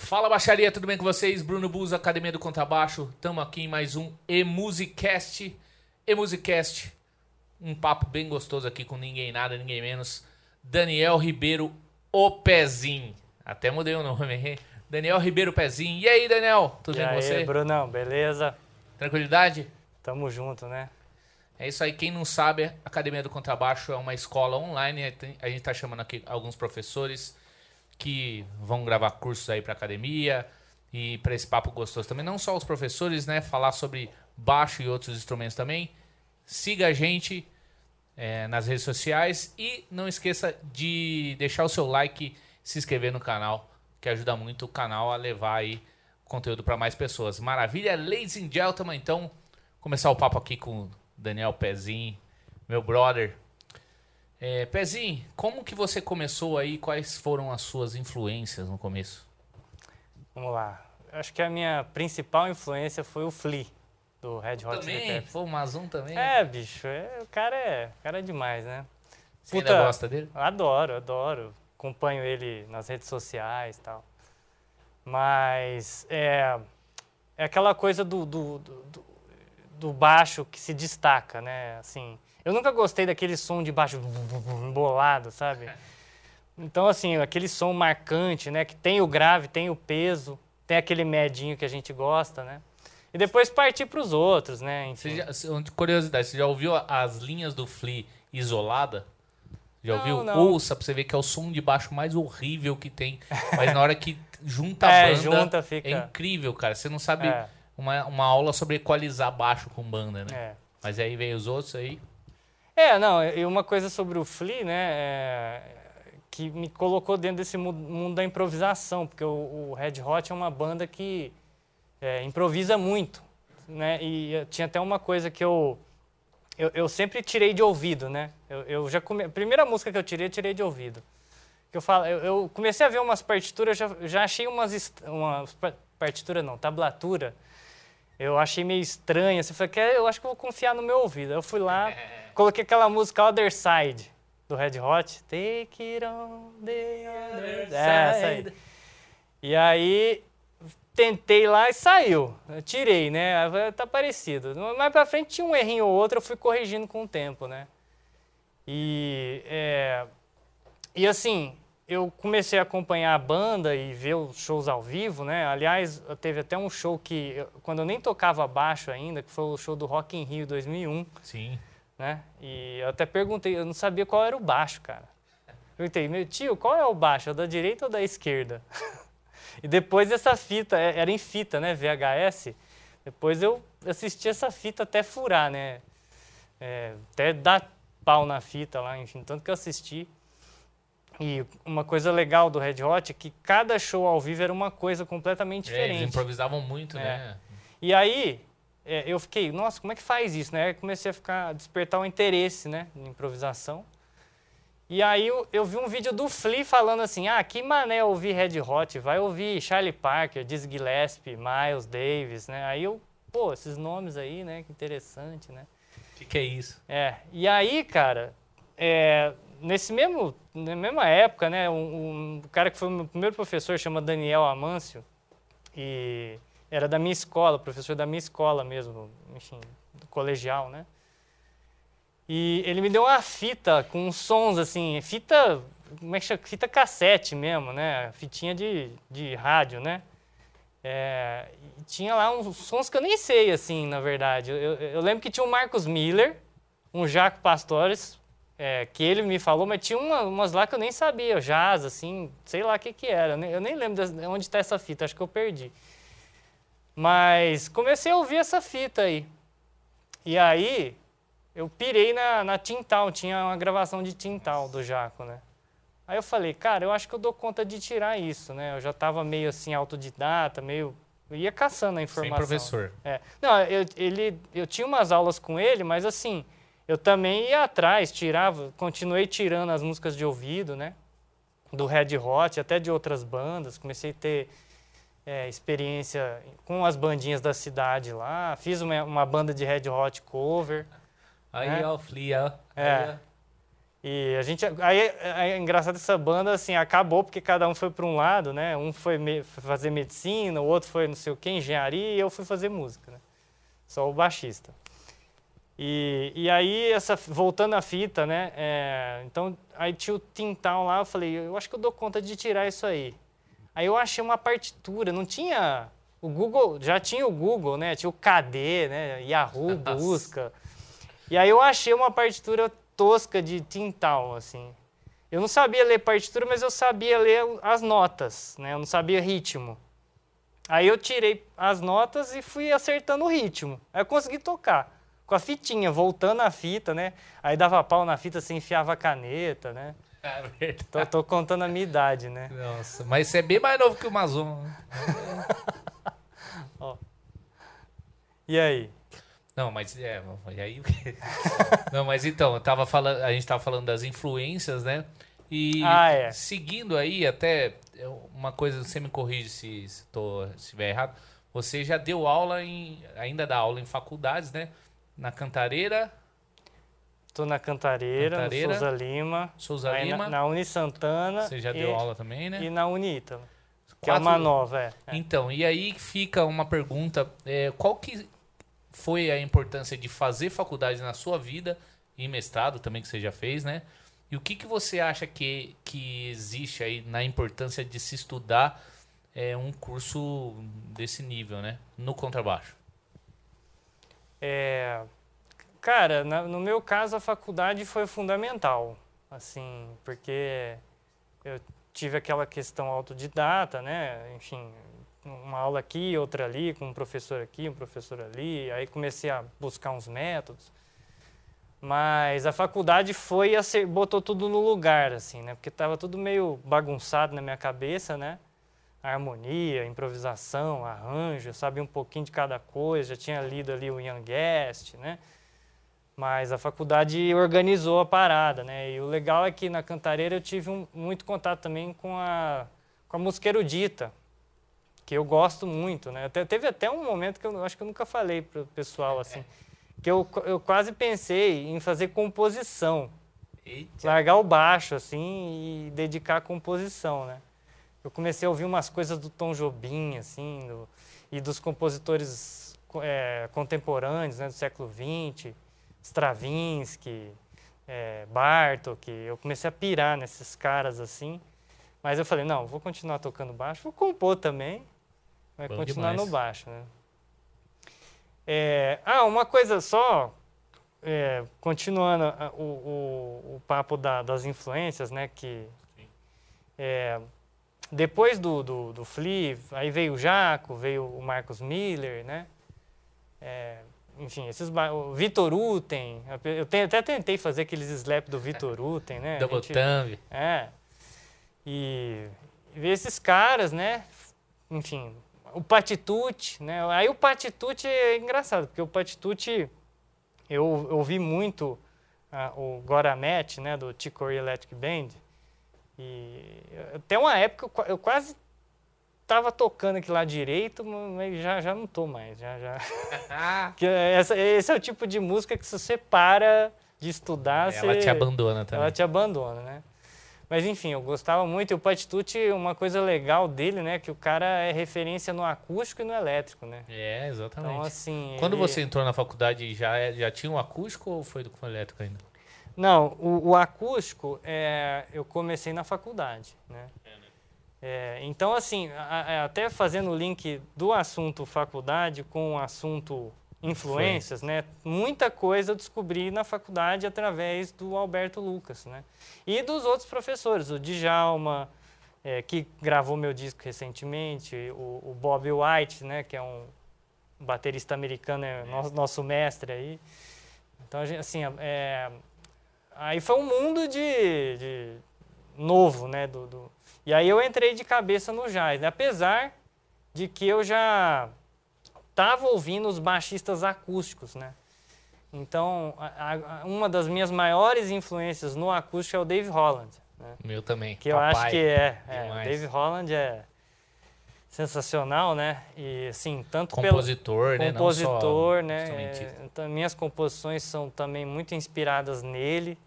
Fala baixaria, tudo bem com vocês? Bruno Bus, Academia do Contrabaixo. Estamos aqui em mais um E-Musicast. E-Musicast, um papo bem gostoso aqui com ninguém nada, ninguém menos. Daniel Ribeiro, o Pezinho. Até mudei o nome, hein? Daniel Ribeiro Pezinho. E aí, Daniel? Tudo e bem aí, com você? Brunão, beleza? Tranquilidade? Tamo junto, né? É isso aí, quem não sabe, a Academia do Contrabaixo é uma escola online. A gente tá chamando aqui alguns professores que vão gravar cursos aí para academia e para esse papo gostoso também. Não só os professores, né? Falar sobre baixo e outros instrumentos também. Siga a gente é, nas redes sociais e não esqueça de deixar o seu like, se inscrever no canal, que ajuda muito o canal a levar aí conteúdo para mais pessoas. Maravilha, ladies and gentlemen. Então, começar o papo aqui com Daniel Pezinho, meu brother. É, Pezinho, como que você começou aí? Quais foram as suas influências no começo? Vamos lá. Acho que a minha principal influência foi o Flea, do Red Hot Chili? Peppers. Foi o Mazum também? É, bicho, é, o, cara é, o cara é demais, né? Você ainda gosta dele? Adoro, adoro. Acompanho ele nas redes sociais e tal. Mas é, é aquela coisa do, do, do, do- do baixo que se destaca, né? Assim, eu nunca gostei daquele som de baixo embolado, sabe? Então, assim, aquele som marcante, né? Que tem o grave, tem o peso, tem aquele medinho que a gente gosta, né? E depois partir para os outros, né? Você já, se- curiosidade, você já ouviu as linhas do Flea isolada? Já Não, ouviu? não. Ouça pra você ver que é o som de baixo mais horrível que tem. Mas na hora que junta a É, banda, junta, fica- é incrível, cara. Você não sabe É. uma, uma aula sobre equalizar baixo com banda, né? É. Mas aí veio os outros aí. É, não, e uma coisa sobre o Flea, né, é, que me colocou dentro desse mu- mundo da improvisação, porque o, o Red Hot é uma banda que é, improvisa muito, né, e tinha até uma coisa que eu, eu, eu sempre tirei de ouvido, né, eu, eu já come, a primeira música que eu tirei, eu tirei de ouvido. Que eu, falo, eu, eu comecei a ver umas partituras, já, já achei umas, umas pa- partitura não, tablatura, eu achei meio estranha. Você falou, eu acho que vou confiar no meu ouvido. Eu fui lá, coloquei aquela música Other Side, do Red Hot. Take it on the other side. É, essa aí. E aí, tentei lá e saiu. Eu tirei, né? Tá parecido. Mais pra frente tinha um errinho ou outro, eu fui corrigindo com o tempo, né? E, é, e assim, eu comecei a acompanhar a banda e ver os shows ao vivo, né? Aliás, teve até um show que, quando eu nem tocava baixo ainda, que foi o show do Rock in Rio 2001, Sim. Né? E eu até perguntei, eu não sabia qual era o baixo, cara. Perguntei, meu tio, qual é o baixo? É da direita ou da esquerda? e depois essa fita, é- era em fita, né? VHS. Depois eu assisti essa fita até furar, né? É, até dar pau na fita lá, enfim, tanto que eu assisti. E uma coisa legal do Red Hot é que cada show ao vivo era uma coisa completamente É, eles diferente. improvisavam muito, É. né? E aí, é, eu fiquei, nossa, como é que faz isso, né? Comecei a ficar, a despertar o interesse, né, em improvisação. E aí eu, eu vi um vídeo do Flea falando assim, ah, que mané ouvir Red Hot, vai ouvir Charlie Parker, Dizzy Gillespie, Miles Davis, né? Aí eu, pô, esses nomes aí, né, que interessante, né? O que, que é isso? É, e aí, cara, é, nesse mesmo, na mesma época, né, um, um cara que foi o meu primeiro professor chama Daniel Amâncio, e era da minha escola, professor da minha escola mesmo, enfim, colegial, né? E ele me deu uma fita com sons assim, fita, como é que chama? Fita cassete mesmo, né? Fitinha de, de rádio, né? É, tinha lá uns sons que eu nem sei, assim, na verdade. Eu, eu- lembro que tinha o Marcos Miller, um Jaco Pastores, é, que ele me falou, mas tinha uma- umas lá que eu nem sabia, jazz, assim, sei lá o que que era. Eu nem, lembro das- onde está essa fita, acho que eu perdi. Mas comecei a ouvir essa fita aí. E aí, eu pirei na, na Tintal, tinha uma gravação de Tintal do Jaco, né? Aí eu falei, cara, eu acho que eu dou conta de tirar isso, né? Eu já estava meio assim autodidata, meio eu ia caçando a Sem informação. professor. É. Não, eu, ele, eu tinha umas aulas com ele, mas assim, eu também ia atrás, tirava, continuei tirando as músicas de ouvido, né? Do Red Hot, até de outras bandas. Comecei a ter é, experiência com as bandinhas da cidade lá. Fiz uma, uma banda de Red Hot cover. Aí, É. ó, o Flea. É. E a gente. Aí é, é engraçado essa banda assim, acabou porque cada um foi para um lado, né? Um foi, me, foi, fazer medicina, o outro foi não sei o que, engenharia, e eu fui fazer música, né? Só o baixista. E, e aí, essa, voltando à fita, né? É, então, aí tinha o Tintal lá, eu falei, eu acho que eu dou conta de tirar isso aí. Aí eu achei uma partitura, não tinha. O Google, já tinha o Google, né? Tinha o KD, né? Yahoo, busca. E aí eu achei uma partitura tosca de Tintal, assim. Eu não sabia ler partitura, mas eu sabia ler as notas, né? Eu não sabia ritmo. Aí eu tirei as notas e fui acertando o ritmo. Aí eu consegui tocar. Com a fitinha, voltando a fita, né? Aí dava pau na fita, você enfiava a caneta, né? É tô, tô, contando a minha idade, né? Nossa, mas você é bem mais novo que o Mazon. Né? E aí? Não, mas é, e aí Não, mas então, eu tava falando, a gente tava falando das influências, né? E ah, é. seguindo aí, até uma coisa, você me corrige se estou se estiver errado. Você já deu aula em. ainda dá aula em faculdades, né? Na Cantareira. Estou na Cantareira, Cantareira, Souza Lima. Souza Lima. Na, na Uni Santana. Você já e, deu aula também, né? E na Unita. Que Quatro... é uma nova, é. Então, e aí fica uma pergunta: é, qual que foi a importância de fazer faculdade na sua vida e mestrado também que você já fez, né? E o que, que você acha que, que existe aí na importância de se estudar é, um curso desse nível, né? No contrabaixo. É, cara, na, no meu caso a faculdade foi fundamental, assim, porque eu tive aquela questão autodidata, né? Enfim, uma aula aqui, outra ali, com um professor aqui, um professor ali. Aí comecei a buscar uns métodos. Mas a faculdade foi a botou tudo no lugar, assim, né? Porque estava tudo meio bagunçado na minha cabeça, né? harmonia, improvisação, arranjo, eu sabia um pouquinho de cada coisa, já tinha lido ali o Young Guest, né? Mas a faculdade organizou a parada, né? E o legal é que na Cantareira eu tive um, muito contato também com a, com a música erudita, que eu gosto muito, né? Até, teve até um momento que eu acho que eu nunca falei para o pessoal assim, que eu, eu quase pensei em fazer composição, Eita. largar o baixo assim e dedicar a composição, né? Eu comecei a ouvir umas coisas do Tom Jobim, assim, do, e dos compositores é, contemporâneos, né, do século XX, Stravinsky, é, Bartok. Eu comecei a pirar nesses caras assim. Mas eu falei, não, vou continuar tocando baixo, vou compor também. Vai continuar demais. no baixo, né? É, ah, uma coisa só, é, continuando o, o, o papo da, das influências, né? Que é, depois do, do, do Flea, aí veio o Jaco, veio o Marcos Miller, né? Enfim, esses o Vitor Uten, eu te, até tentei fazer aqueles slap do Vitor Uten, né? Double Thumb. É. E, e ver esses caras, né? Enfim, o Patitucci, né? Aí o Patitucci é engraçado, porque o Patitucci, eu ouvi muito uh, o Goramet, né, do Chicory Electric Band, e até uma época eu, eu quase estava tocando aqui lá direito, mas já, já não tô mais, já, já. essa, esse é o tipo de música que se você para de estudar, ela você, te abandona também. Ela te abandona, né? Mas enfim, eu gostava muito. E o Patitucci, uma coisa legal dele, né? Que o cara é referência no acústico e no elétrico, né? É, exatamente. Então, assim. Quando ele... você entrou na faculdade, já, é, já tinha um acústico ou foi com elétrico ainda? Não, o, o acústico, é, eu comecei na faculdade, né? É, né? É, então, assim, a, a, até fazendo o link do assunto faculdade com o assunto influências, né? Muita coisa eu descobri na faculdade através do Alberto Lucas, né? E dos outros professores, o Djalma, é, que gravou meu disco recentemente, o, o, Bob White, né? Que é um baterista americano, é nosso, nosso mestre aí. Então, assim, é, aí foi um mundo de, de novo, né? Do, do, e aí eu entrei de cabeça no jazz, né? apesar de que eu já estava ouvindo os baixistas acústicos, né? Então, a, a, uma das minhas maiores influências no acústico é o Dave Holland. Né? Meu também. Que Papai. eu acho que é. é o Dave Holland é sensacional, né? E assim, tanto compositor, pelo né? compositor, Não né? É, minhas composições são também muito inspiradas nele.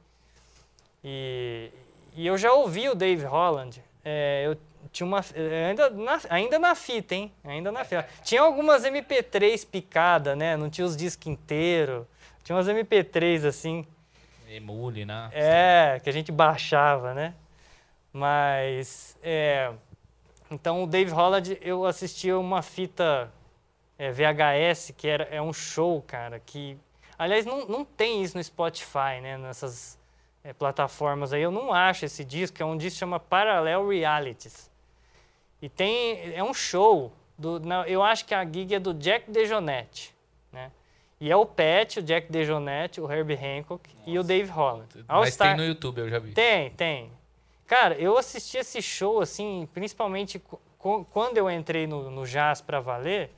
E, e eu já ouvi o Dave Holland. É, eu tinha uma. É, ainda na, ainda na fita, hein? Ainda na fita. Tinha algumas MP3 picada, né? Não tinha os discos inteiros. Tinha umas MP3 assim. Emule, né? É, que a gente baixava, né? Mas. É, então o Dave Holland, eu assistia uma fita é, VHS, que era, é um show, cara, que. Aliás, não, não tem isso no Spotify, né? Nessas é, plataformas aí. Eu não acho esse disco, é um disco que chama Parallel Realities. E tem. É um show. Do, não, eu acho que a gig é do Jack DeJohnette, né? E é o Pat, o Jack DeJohnette, o Herbie Hancock Nossa. e o Dave Holland. All Mas Star... tem no YouTube, eu já vi. Tem, tem. Cara, eu assisti esse show, assim, principalmente quando eu entrei no, no Jazz para valer,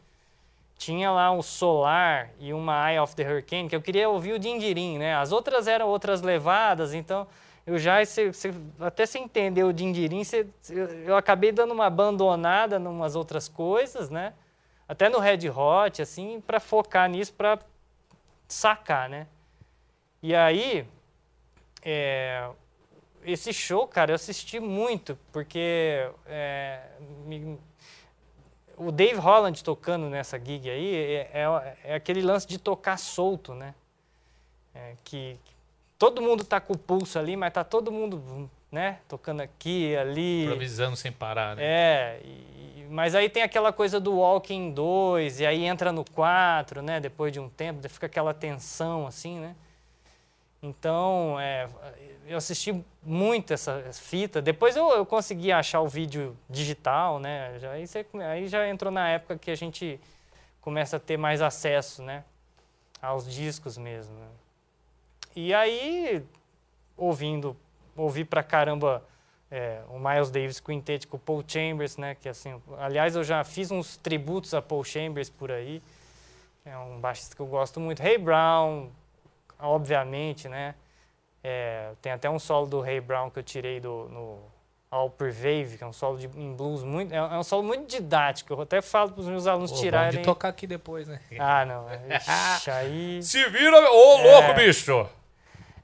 tinha lá um Solar e uma Eye of the Hurricane, que eu queria ouvir o Dindirim, né? As outras eram outras levadas, então eu já, cê, cê, até você entender o Dindirim, cê, eu acabei dando uma abandonada em umas outras coisas, né? Até no Red Hot, assim, para focar nisso, para sacar, né? E aí, é, esse show, cara, eu assisti muito, porque é, me, o Dave Holland tocando nessa gig aí é, é, é aquele lance de tocar solto, né? É, que, que, todo mundo tá com o pulso ali, mas tá todo mundo, né? Tocando aqui, ali. Improvisando sem parar, né? É, e, mas aí tem aquela coisa do Walking 2, e aí entra no 4, né? Depois de um tempo, fica aquela tensão assim, né? Então, é, eu assisti muito essa fita. Depois eu, eu consegui achar o vídeo digital, né? Já, aí, você, aí já entrou na época que a gente começa a ter mais acesso, né? Aos discos mesmo. Né? E aí, ouvindo, ouvi pra caramba é, o Miles Davis Quintet com o Paul Chambers, né? Que assim, aliás, eu já fiz uns tributos a Paul Chambers por aí. É um baixista que eu gosto muito. Ray Brown, obviamente, né? É, tem até um solo do Ray Brown que eu tirei do, no All Pervade, que é um solo de, em blues muito. É, é um solo muito didático. Eu até falo para os meus alunos Pô, tirarem. de tocar aqui depois, né? Ah, não. Ixi, aí. Se vira, ô é, louco, bicho!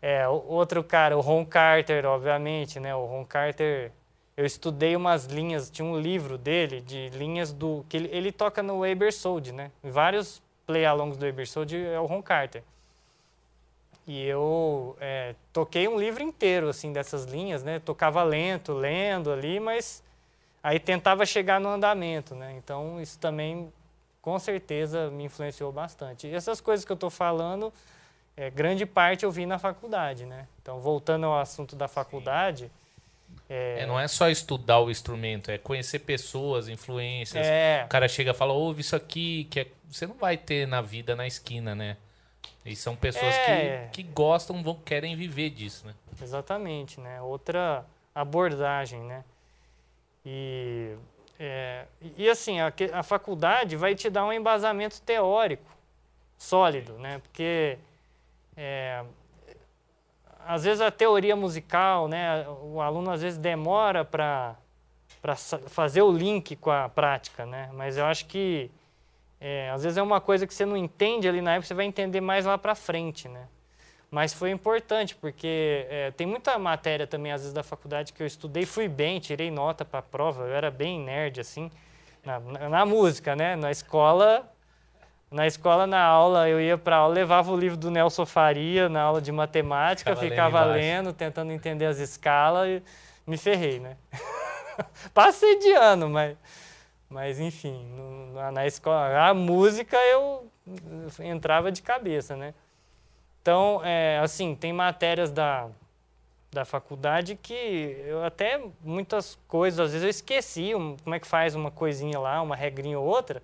É, outro cara, o Ron Carter, obviamente, né? O Ron Carter. Eu estudei umas linhas, tinha um livro dele de linhas do. que ele, ele toca no Ebersole, né? Vários play-alongs do Ebersole é o Ron Carter. E eu é, toquei um livro inteiro, assim, dessas linhas, né? Tocava lento, lendo ali, mas aí tentava chegar no andamento, né? Então, isso também, com certeza, me influenciou bastante. E essas coisas que eu estou falando, é, grande parte eu vi na faculdade, né? Então, voltando ao assunto da faculdade... É... É, não é só estudar o instrumento, é conhecer pessoas, influências. É. O cara chega e fala, ouve isso aqui, que é... você não vai ter na vida, na esquina, né? E são pessoas é. que, que gostam, vão, querem viver disso, né? Exatamente, né? Outra abordagem, né? E, é, e assim, a, a faculdade vai te dar um embasamento teórico sólido, né? Porque é, às vezes a teoria musical, né? O aluno às vezes demora para fazer o link com a prática, né? Mas eu acho que é, às vezes é uma coisa que você não entende ali na época, você vai entender mais lá para frente, né? Mas foi importante, porque é, tem muita matéria também, às vezes, da faculdade que eu estudei, fui bem, tirei nota para a prova, eu era bem nerd, assim, na, na, na, música, né? Na escola, na escola, na aula, eu ia para aula, levava o livro do Nelson Faria na aula de matemática, ficava, ficava lendo, lendo, tentando entender as escalas e me ferrei, né? Passei de ano, mas... Mas, enfim, na, na, escola, a música eu entrava de cabeça, né? Então, é, assim, tem matérias da, da faculdade que eu até muitas coisas, às vezes eu esqueci como é que faz uma coisinha lá, uma regrinha ou outra,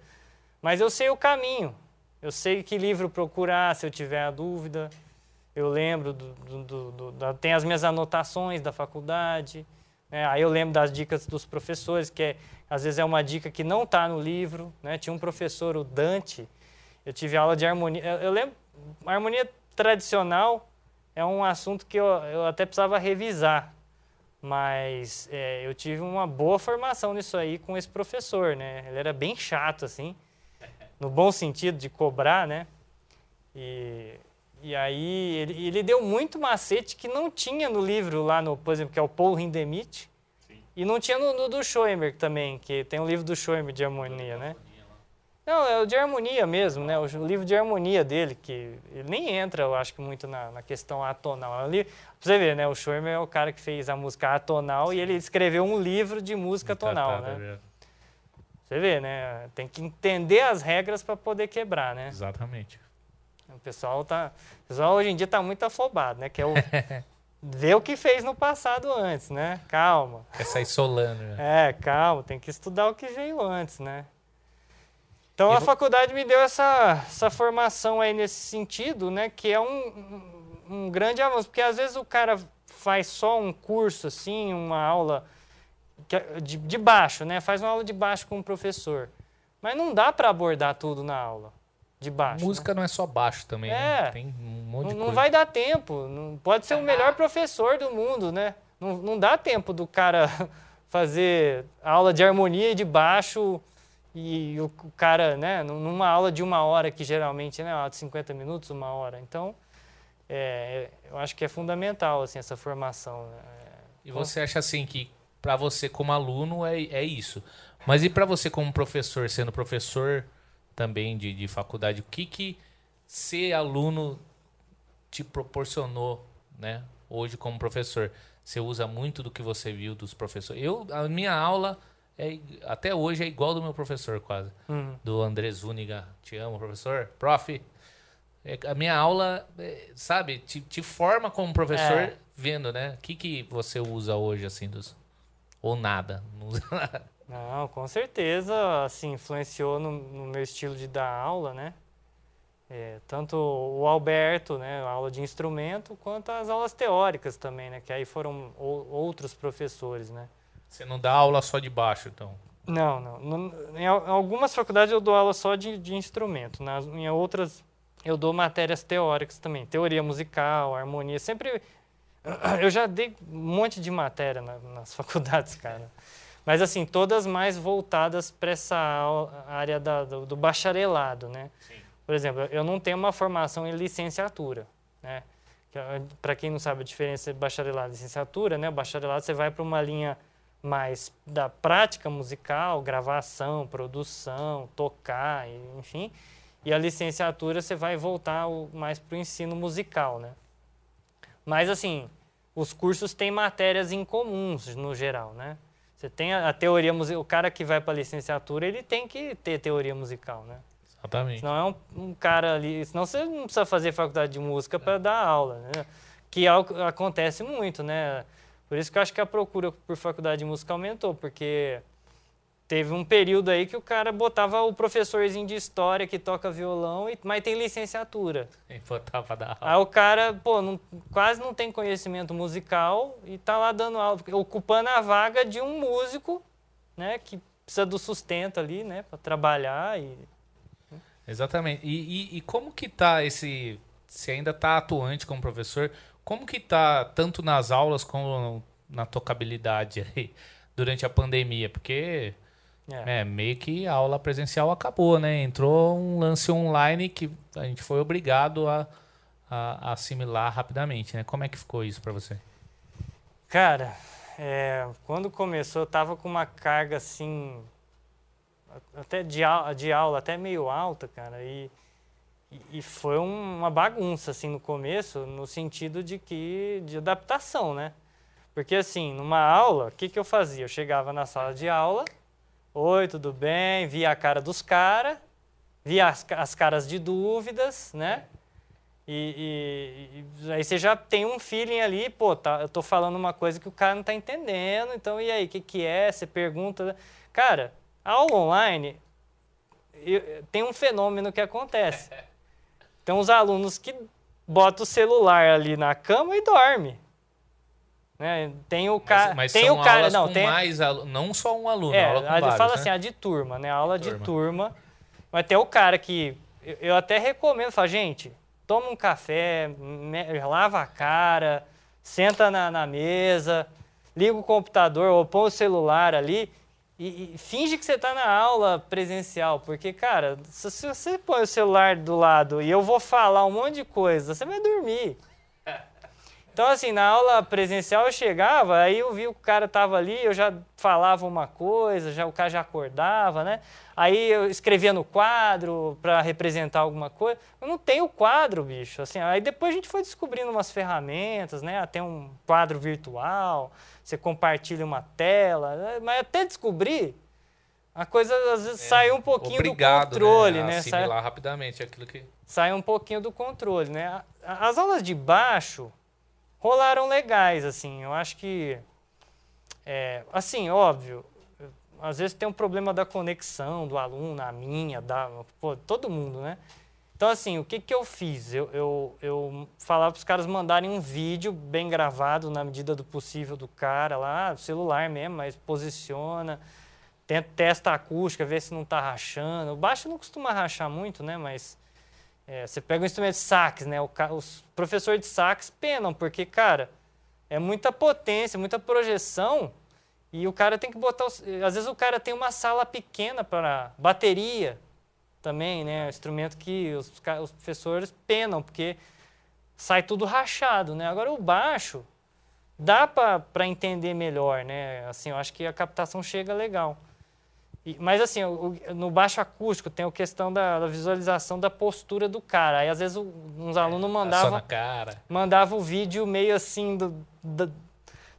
mas eu sei o caminho. Eu sei que livro procurar se eu tiver a dúvida. Eu lembro, do, do, do, tem as minhas anotações da faculdade. Né? Aí eu lembro das dicas dos professores, que é às vezes é uma dica que não está no livro. Né? Tinha um professor, o Dante, eu tive aula de harmonia. Eu, eu lembro, a harmonia tradicional é um assunto que eu, eu até precisava revisar, mas é, eu tive uma boa formação nisso aí com esse professor, né? Ele era bem chato, assim, no bom sentido de cobrar, né? E, e aí ele, ele, deu muito macete que não tinha no livro lá, no, por exemplo, que é o Paul Hindemith, e não tinha no, no, do Schoenberg também, que tem o livro do Schoenberg de harmonia, né? Não, é o de harmonia mesmo, né? O livro de harmonia dele, que ele nem entra, eu acho que muito na, na questão atonal. Ali, pra você ver, né? O Schoenberg é o cara que fez a música atonal Sim. e ele escreveu um livro de música tonal, né? Você vê, né? Tem que entender as regras para poder quebrar, né? Exatamente. O pessoal tá, o pessoal hoje em dia está muito afobado, né? Que é o ver o que fez no passado antes, né? Calma. Quer sair solando. Né? É, calma, tem que estudar o que veio antes, né? Então a faculdade me deu essa, essa formação aí nesse sentido, né? Que é um, um grande avanço, porque às vezes o cara faz só um curso assim, uma aula é de, de baixo, né? Faz uma aula de baixo com o professor. Mas não dá para abordar tudo na aula de baixo. Música né? não é só baixo também, né? é, né? Tem um monte não, de coisa. Não vai dar tempo. Não, pode ser o melhor professor do mundo, né? Não, não dá tempo do cara fazer aula de harmonia e de baixo e o, cara, né, numa aula de uma hora, que geralmente é né, uma aula de 50 minutos, uma hora. Então, é, eu acho que é fundamental assim, essa formação. Né? E você acha assim que para você como aluno é, é isso. Mas e para você como professor, sendo professor também de, de faculdade, o que que ser aluno te proporcionou, né? Hoje como professor, você usa muito do que você viu dos professores. Eu a minha aula é, até hoje é igual do meu professor quase, uhum. do André Zuniga. Te amo, professor. Prof. É, a minha aula, é, sabe, te, te, forma como professor é. vendo, né? O que que você usa hoje assim dos ou nada. Não, com certeza, assim, influenciou no, no, meu estilo de dar aula, né? É, tanto o Alberto, né, a aula de instrumento, quanto as aulas teóricas também, né? Que aí foram outros professores, né? Você não dá aula só de baixo, então? Não, não. em algumas faculdades eu dou aula só de, de instrumento. Nas, em outras eu dou matérias teóricas também. Teoria musical, harmonia. Sempre eu já dei um monte de matéria na, nas faculdades, cara. Mas, assim, todas mais voltadas para essa área da, do, do, bacharelado, né? Sim. Por exemplo, eu não tenho uma formação em licenciatura, né? Para quem não sabe a diferença de bacharelado e licenciatura, né? O bacharelado você vai para uma linha mais da prática musical, gravação, produção, tocar, enfim. E a licenciatura você vai voltar mais para o ensino musical, né? Mas, assim, os cursos têm matérias em comuns, no geral, né? Você tem a, a teoria musical, o cara que vai para a licenciatura, ele tem que ter teoria musical, né? Exatamente. Senão é um, um cara ali, senão você não precisa fazer faculdade de música para dar aula, né? Que é acontece muito, né? Por isso que eu acho que a procura por faculdade de música aumentou, porque Teve um período aí que o cara botava o professorzinho de história que toca violão, e, mas tem licenciatura. E botava dar aula. Aí o cara, pô, não, quase não tem conhecimento musical e tá lá dando aula, ocupando a vaga de um músico, né, que precisa do sustento ali, né, para trabalhar e... Exatamente. E, e, e, como que tá esse... Se ainda tá atuante como professor, como que tá tanto nas aulas como na tocabilidade aí durante a pandemia? Porque é. é. meio que a aula presencial acabou, né? Entrou um lance online que a gente foi obrigado a, a, a assimilar rapidamente, né? Como é que ficou isso para você? Cara, é, quando começou, eu tava com uma carga assim, até de, de aula, até meio alta, cara, e, e foi uma bagunça, assim, no começo, no sentido de que, de adaptação, né? Porque, assim, numa aula, o que, que eu fazia? Eu chegava na sala de aula, Oi, tudo bem? Via a cara dos caras, via as, as, caras de dúvidas, né? E, e, e, aí você já tem um feeling ali, pô, tá, eu tô falando uma coisa que o cara não tá entendendo, então e aí, o que, que é? Você pergunta. Cara, a aula online eu, tem um fenômeno que acontece. Tem uns alunos que botam o celular ali na cama e dorme. Né? Tem o cara, mas, mas tem o cara, não, tem mais aluno, não só um aluno, é, aula com vários, fala né? assim, a de turma, né? A aula turma. de turma. Mas tem o cara que eu, eu até recomendo, fala, gente, toma um café, me, lava a cara, senta na, na, mesa, liga o computador ou põe o celular ali e, e finge que você está na aula presencial, porque, cara, se, se você põe o celular do lado e eu vou falar um monte de coisa, você vai dormir. Então, assim, na aula presencial eu chegava, aí eu vi o cara tava ali, eu já falava uma coisa, já o cara já acordava, né? Aí eu escrevia no quadro para representar alguma coisa. Eu não tenho quadro, bicho. Assim, aí depois a gente foi descobrindo umas ferramentas, né? Tem um quadro virtual, você compartilha uma tela, né? mas até descobrir, a coisa às vezes é, sai um pouquinho obrigado, do controle, né? né? Assimilar sai, rapidamente aquilo que sai um pouquinho do controle, né? As aulas de baixo rolaram legais, assim. Eu acho que, é, assim, óbvio, às vezes tem um problema da conexão do aluno, a minha, da, pô, todo mundo, né? Então, assim, o que, que eu fiz? Eu, eu, eu falava para os caras mandarem um vídeo bem gravado, na medida do possível, do cara lá, celular mesmo, mas posiciona, tenta, testa a acústica, vê se não está rachando. O baixo não costuma rachar muito, né? Mas é, você pega um instrumento de sax, né? O, os professores de sax penam, porque, cara, é muita potência, muita projeção, e o cara tem que botar. Os, às vezes o cara tem uma sala pequena para bateria também, né? Instrumento que os, os professores penam, porque sai tudo rachado, né? Agora o baixo dá para entender melhor, né? Assim, eu acho que a captação chega legal. E, mas assim, o, no baixo acústico tem a questão da, da, visualização da postura do cara. Aí às vezes uns alunos mandavam mandava o vídeo meio assim do, do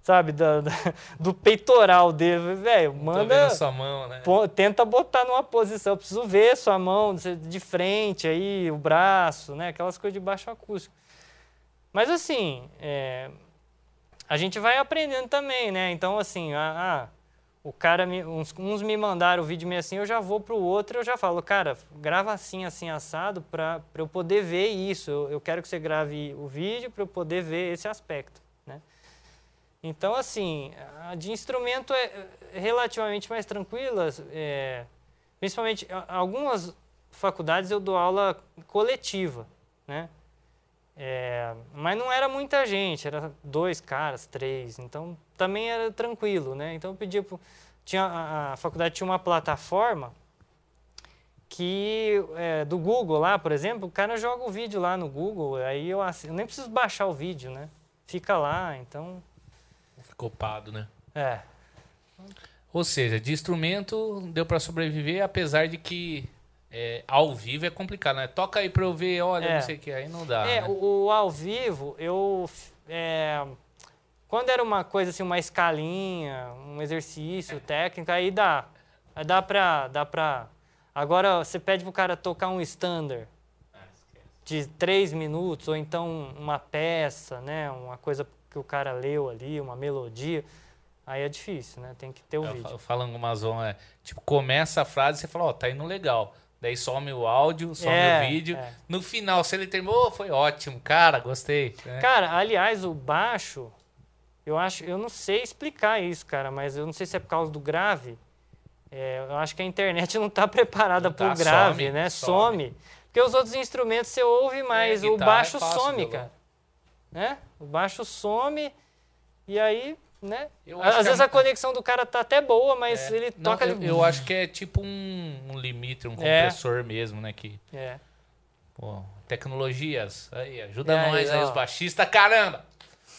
sabe, da, da, do peitoral dele, velho, manda sua mão, né? Pô, tenta botar numa posição, eu preciso ver sua mão de frente aí, o braço, né, aquelas coisas de baixo acústico. Mas assim, é, a gente vai aprendendo também, né? Então assim, ah, o cara, me, uns, uns, me mandaram o vídeo meio assim, eu já vou para o outro, eu já falo, cara, grava assim, assim, assado, para eu poder ver isso. Eu, eu, quero que você grave o vídeo para eu poder ver esse aspecto, né? Então, assim, a de instrumento é, é relativamente mais tranquila, é, principalmente algumas faculdades eu dou aula coletiva, né? É, mas não era muita gente, era dois caras, três, então também era tranquilo, né? Então eu pedia pro, tinha a, a faculdade tinha uma plataforma que é, do Google lá, por exemplo, o cara joga o vídeo lá no Google, aí eu, eu nem preciso baixar o vídeo, né? Fica lá, então ficou pado, né? É. Ou seja, de instrumento deu para sobreviver, apesar de que é, ao vivo é complicado, né? Toca aí pra eu ver, olha, é. não sei o que, aí não dá. É, né? o, o, ao vivo, eu. É, quando era uma coisa assim, uma escalinha, um exercício técnico, aí dá. Dá pra. Dá pra agora você pede pro cara tocar um standard de três minutos, ou então uma peça, né? Uma coisa que o cara leu ali, uma melodia. Aí é difícil, né? Tem que ter o eu, vídeo. Falando uma zona, é, tipo, começa a frase e você fala, ó, oh, tá indo legal. Daí some o áudio, some é, o vídeo. É. No final, se ele terminou, foi ótimo. Cara, gostei. É. Cara, aliás, o baixo, eu acho, eu não sei explicar isso, cara, mas eu não sei se é por causa do grave. É, eu acho que a internet não está preparada para o tá, grave, some, né? Some. some. Porque os outros instrumentos você ouve, mas é, o baixo some, cara. Né? O baixo some e aí né? Às vezes é... a conexão do cara tá até boa, mas é. ele Não, toca... Eu, eu, acho que é tipo um, um limite, um é. compressor mesmo, né? Que... É. Pô, tecnologias, aí, ajuda é, nós aí, aí os baixistas, caramba!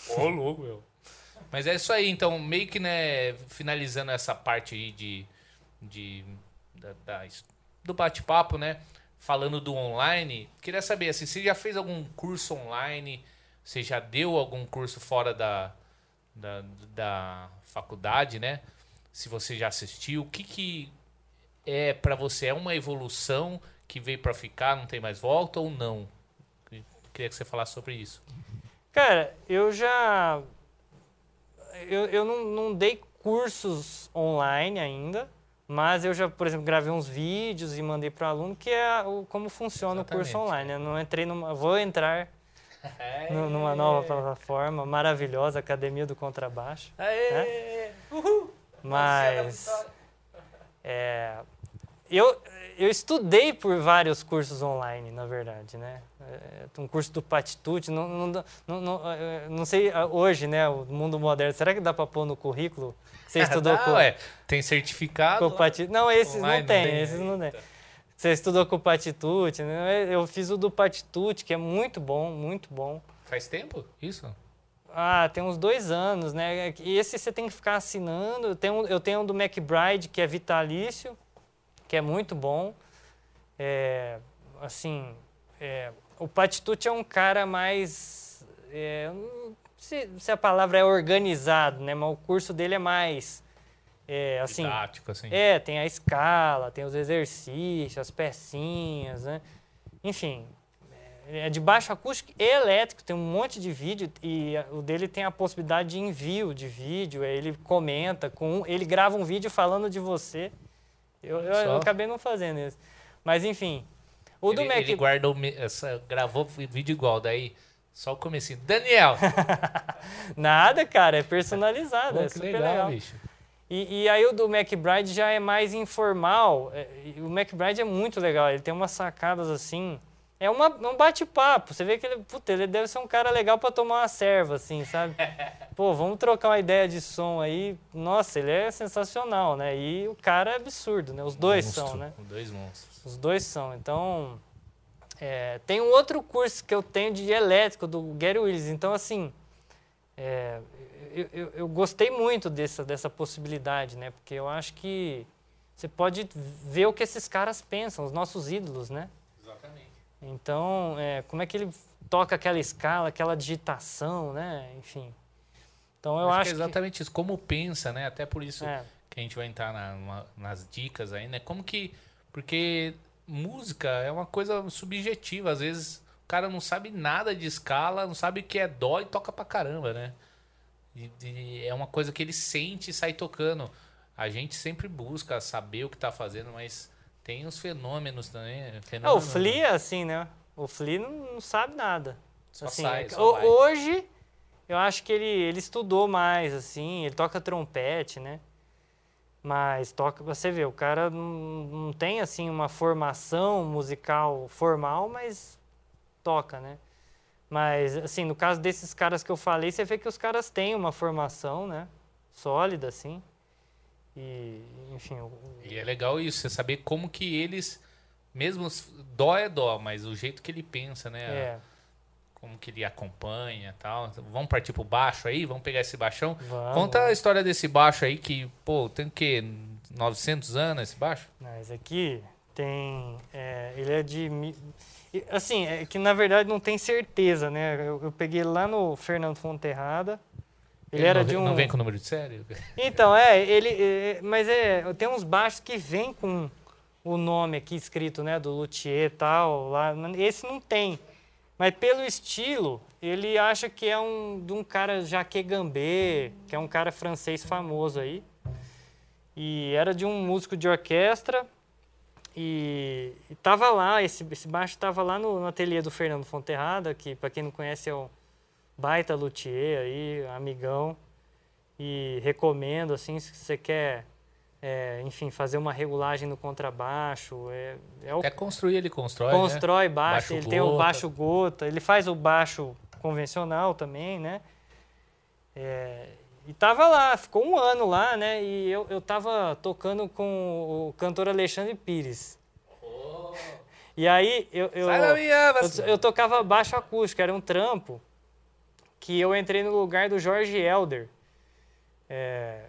Ô, louco, meu. Mas é isso aí, então, meio que, né, finalizando essa parte aí de... de da, da, do bate-papo, né? Falando do online, queria saber, assim, você já fez algum curso online? Você já deu algum curso fora da da, da faculdade, né? Se você já assistiu, o que, que é para você? É uma evolução que veio para ficar, não tem mais volta ou não? Queria que você falasse sobre isso. Cara, eu já. Eu, eu não, não dei cursos online ainda, mas eu já, por exemplo, gravei uns vídeos e mandei para o aluno, que é o, como funciona Exatamente. o curso online. Eu não entrei numa. Vou entrar é. numa nova plataforma maravilhosa, Academia do Contrabaixo. Né? Mas é, eu, eu estudei por vários cursos online, na verdade, né? É, um curso do Patitude, não, não, não, não, é, não sei hoje, né, o mundo moderno, será que dá para pôr no currículo? Você estudou com... Ué, tem certificado? Com. Não, esses online, não tem, esses não tem. Você estudou com o Patitude, né? Eu fiz o do Patitude, que é muito bom, muito bom. Faz tempo isso? Ah, tem uns dois anos, né? E esse você tem que ficar assinando. Eu tenho, eu tenho um do McBride, que é vitalício, que é muito bom. É, assim, é, o Patitucci é um cara mais... É, sei se a palavra é organizado, né? Mas o curso dele é mais... É, assim, Didático, assim. É, tem a escala, tem os exercícios, as pecinhas, né? Enfim, é de baixo acústico e elétrico, tem um monte de vídeo e o dele tem a possibilidade de envio de vídeo, ele comenta, com ele grava um vídeo falando de você. Eu, eu, eu acabei não fazendo isso. Mas enfim, o ele, do Mac... Ele guardou, essa, gravou vídeo igual, daí só o comecinho. Daniel! Nada, cara, é personalizado, Pô, é super legal. legal. Bicho. E, e, aí o do McBride já é mais informal. É, o McBride é muito legal, ele tem umas sacadas assim é uma, um bate-papo. Você vê que ele, puta, ele deve ser um cara legal para tomar uma serva, assim, sabe? Pô, vamos trocar uma ideia de som aí. Nossa, ele é sensacional, né? E o cara é absurdo, né? Os dois Monstro, são, né? Os dois monstros. Os dois são. Então, é, tem um outro curso que eu tenho de elétrico, do Gary Willis. Então, assim, é, eu, eu, eu, gostei muito dessa, dessa possibilidade, né? Porque eu acho que você pode ver o que esses caras pensam, os nossos ídolos, né? Então, é, como é que ele toca aquela escala, aquela digitação, né? Enfim. Então eu acho, acho que é exatamente que... isso. Como pensa, né? Até por isso é. que a gente vai entrar na, uma, nas dicas aí, né? Como que. Porque música é uma coisa subjetiva. Às vezes o cara não sabe nada de escala, não sabe o que é dó e toca pra caramba, né? E, e é uma coisa que ele sente e sai tocando. A gente sempre busca saber o que tá fazendo, mas tem os fenômenos também. Fenômeno, é, o Flea é assim, né? O Flea não, não sabe nada. Só assim, sai, é só vai. Hoje, eu acho que ele, ele estudou mais, assim, ele toca trompete, né? Mas toca, você vê, o cara não, não tem, assim, uma formação musical formal, mas toca, né? Mas, assim, no caso desses caras que eu falei, você vê que os caras têm uma formação, né? Sólida, assim. E, enfim. O... E é legal isso, você saber como que eles. Mesmo dó é dó, mas o jeito que ele pensa, né? É. Como que ele acompanha tal. Vamos partir pro baixo aí? Vamos pegar esse baixão? Vamos. Conta a história desse baixo aí que, pô, tem o quê? 900 anos esse baixo? Esse aqui tem. É, ele é de. Assim, é que na verdade não tem certeza, né? Eu, eu peguei lá no Fernando Fonterrada. Ele, ele era de um. Não vem com o número de série? Então, é, ele. É, mas é. Tem uns baixos que vem com o nome aqui escrito, né? Do luthier e tal. Lá. Esse não tem. Mas pelo estilo, ele acha que é um de um cara Jacques Gambé, que é um cara francês famoso aí. E era de um músico de orquestra. E, e tava lá, esse, esse baixo tava lá no, no ateliê do Fernando Fonterrada, que para quem não conhece é o baita luthier aí, amigão. E recomendo, assim, se você quer, é, enfim, fazer uma regulagem no contrabaixo. É, é o... Quer construir, ele constrói, Constrói né? baixo, baixo ele gota. tem o baixo gota, ele faz o baixo convencional também, né? É, e tava lá, ficou um ano lá, né? E eu, eu tava tocando com o cantor Alexandre Pires. Oh. E aí eu, eu, eu, eu, eu tocava baixo acústico, era um trampo que eu entrei no lugar do Jorge Elder. É,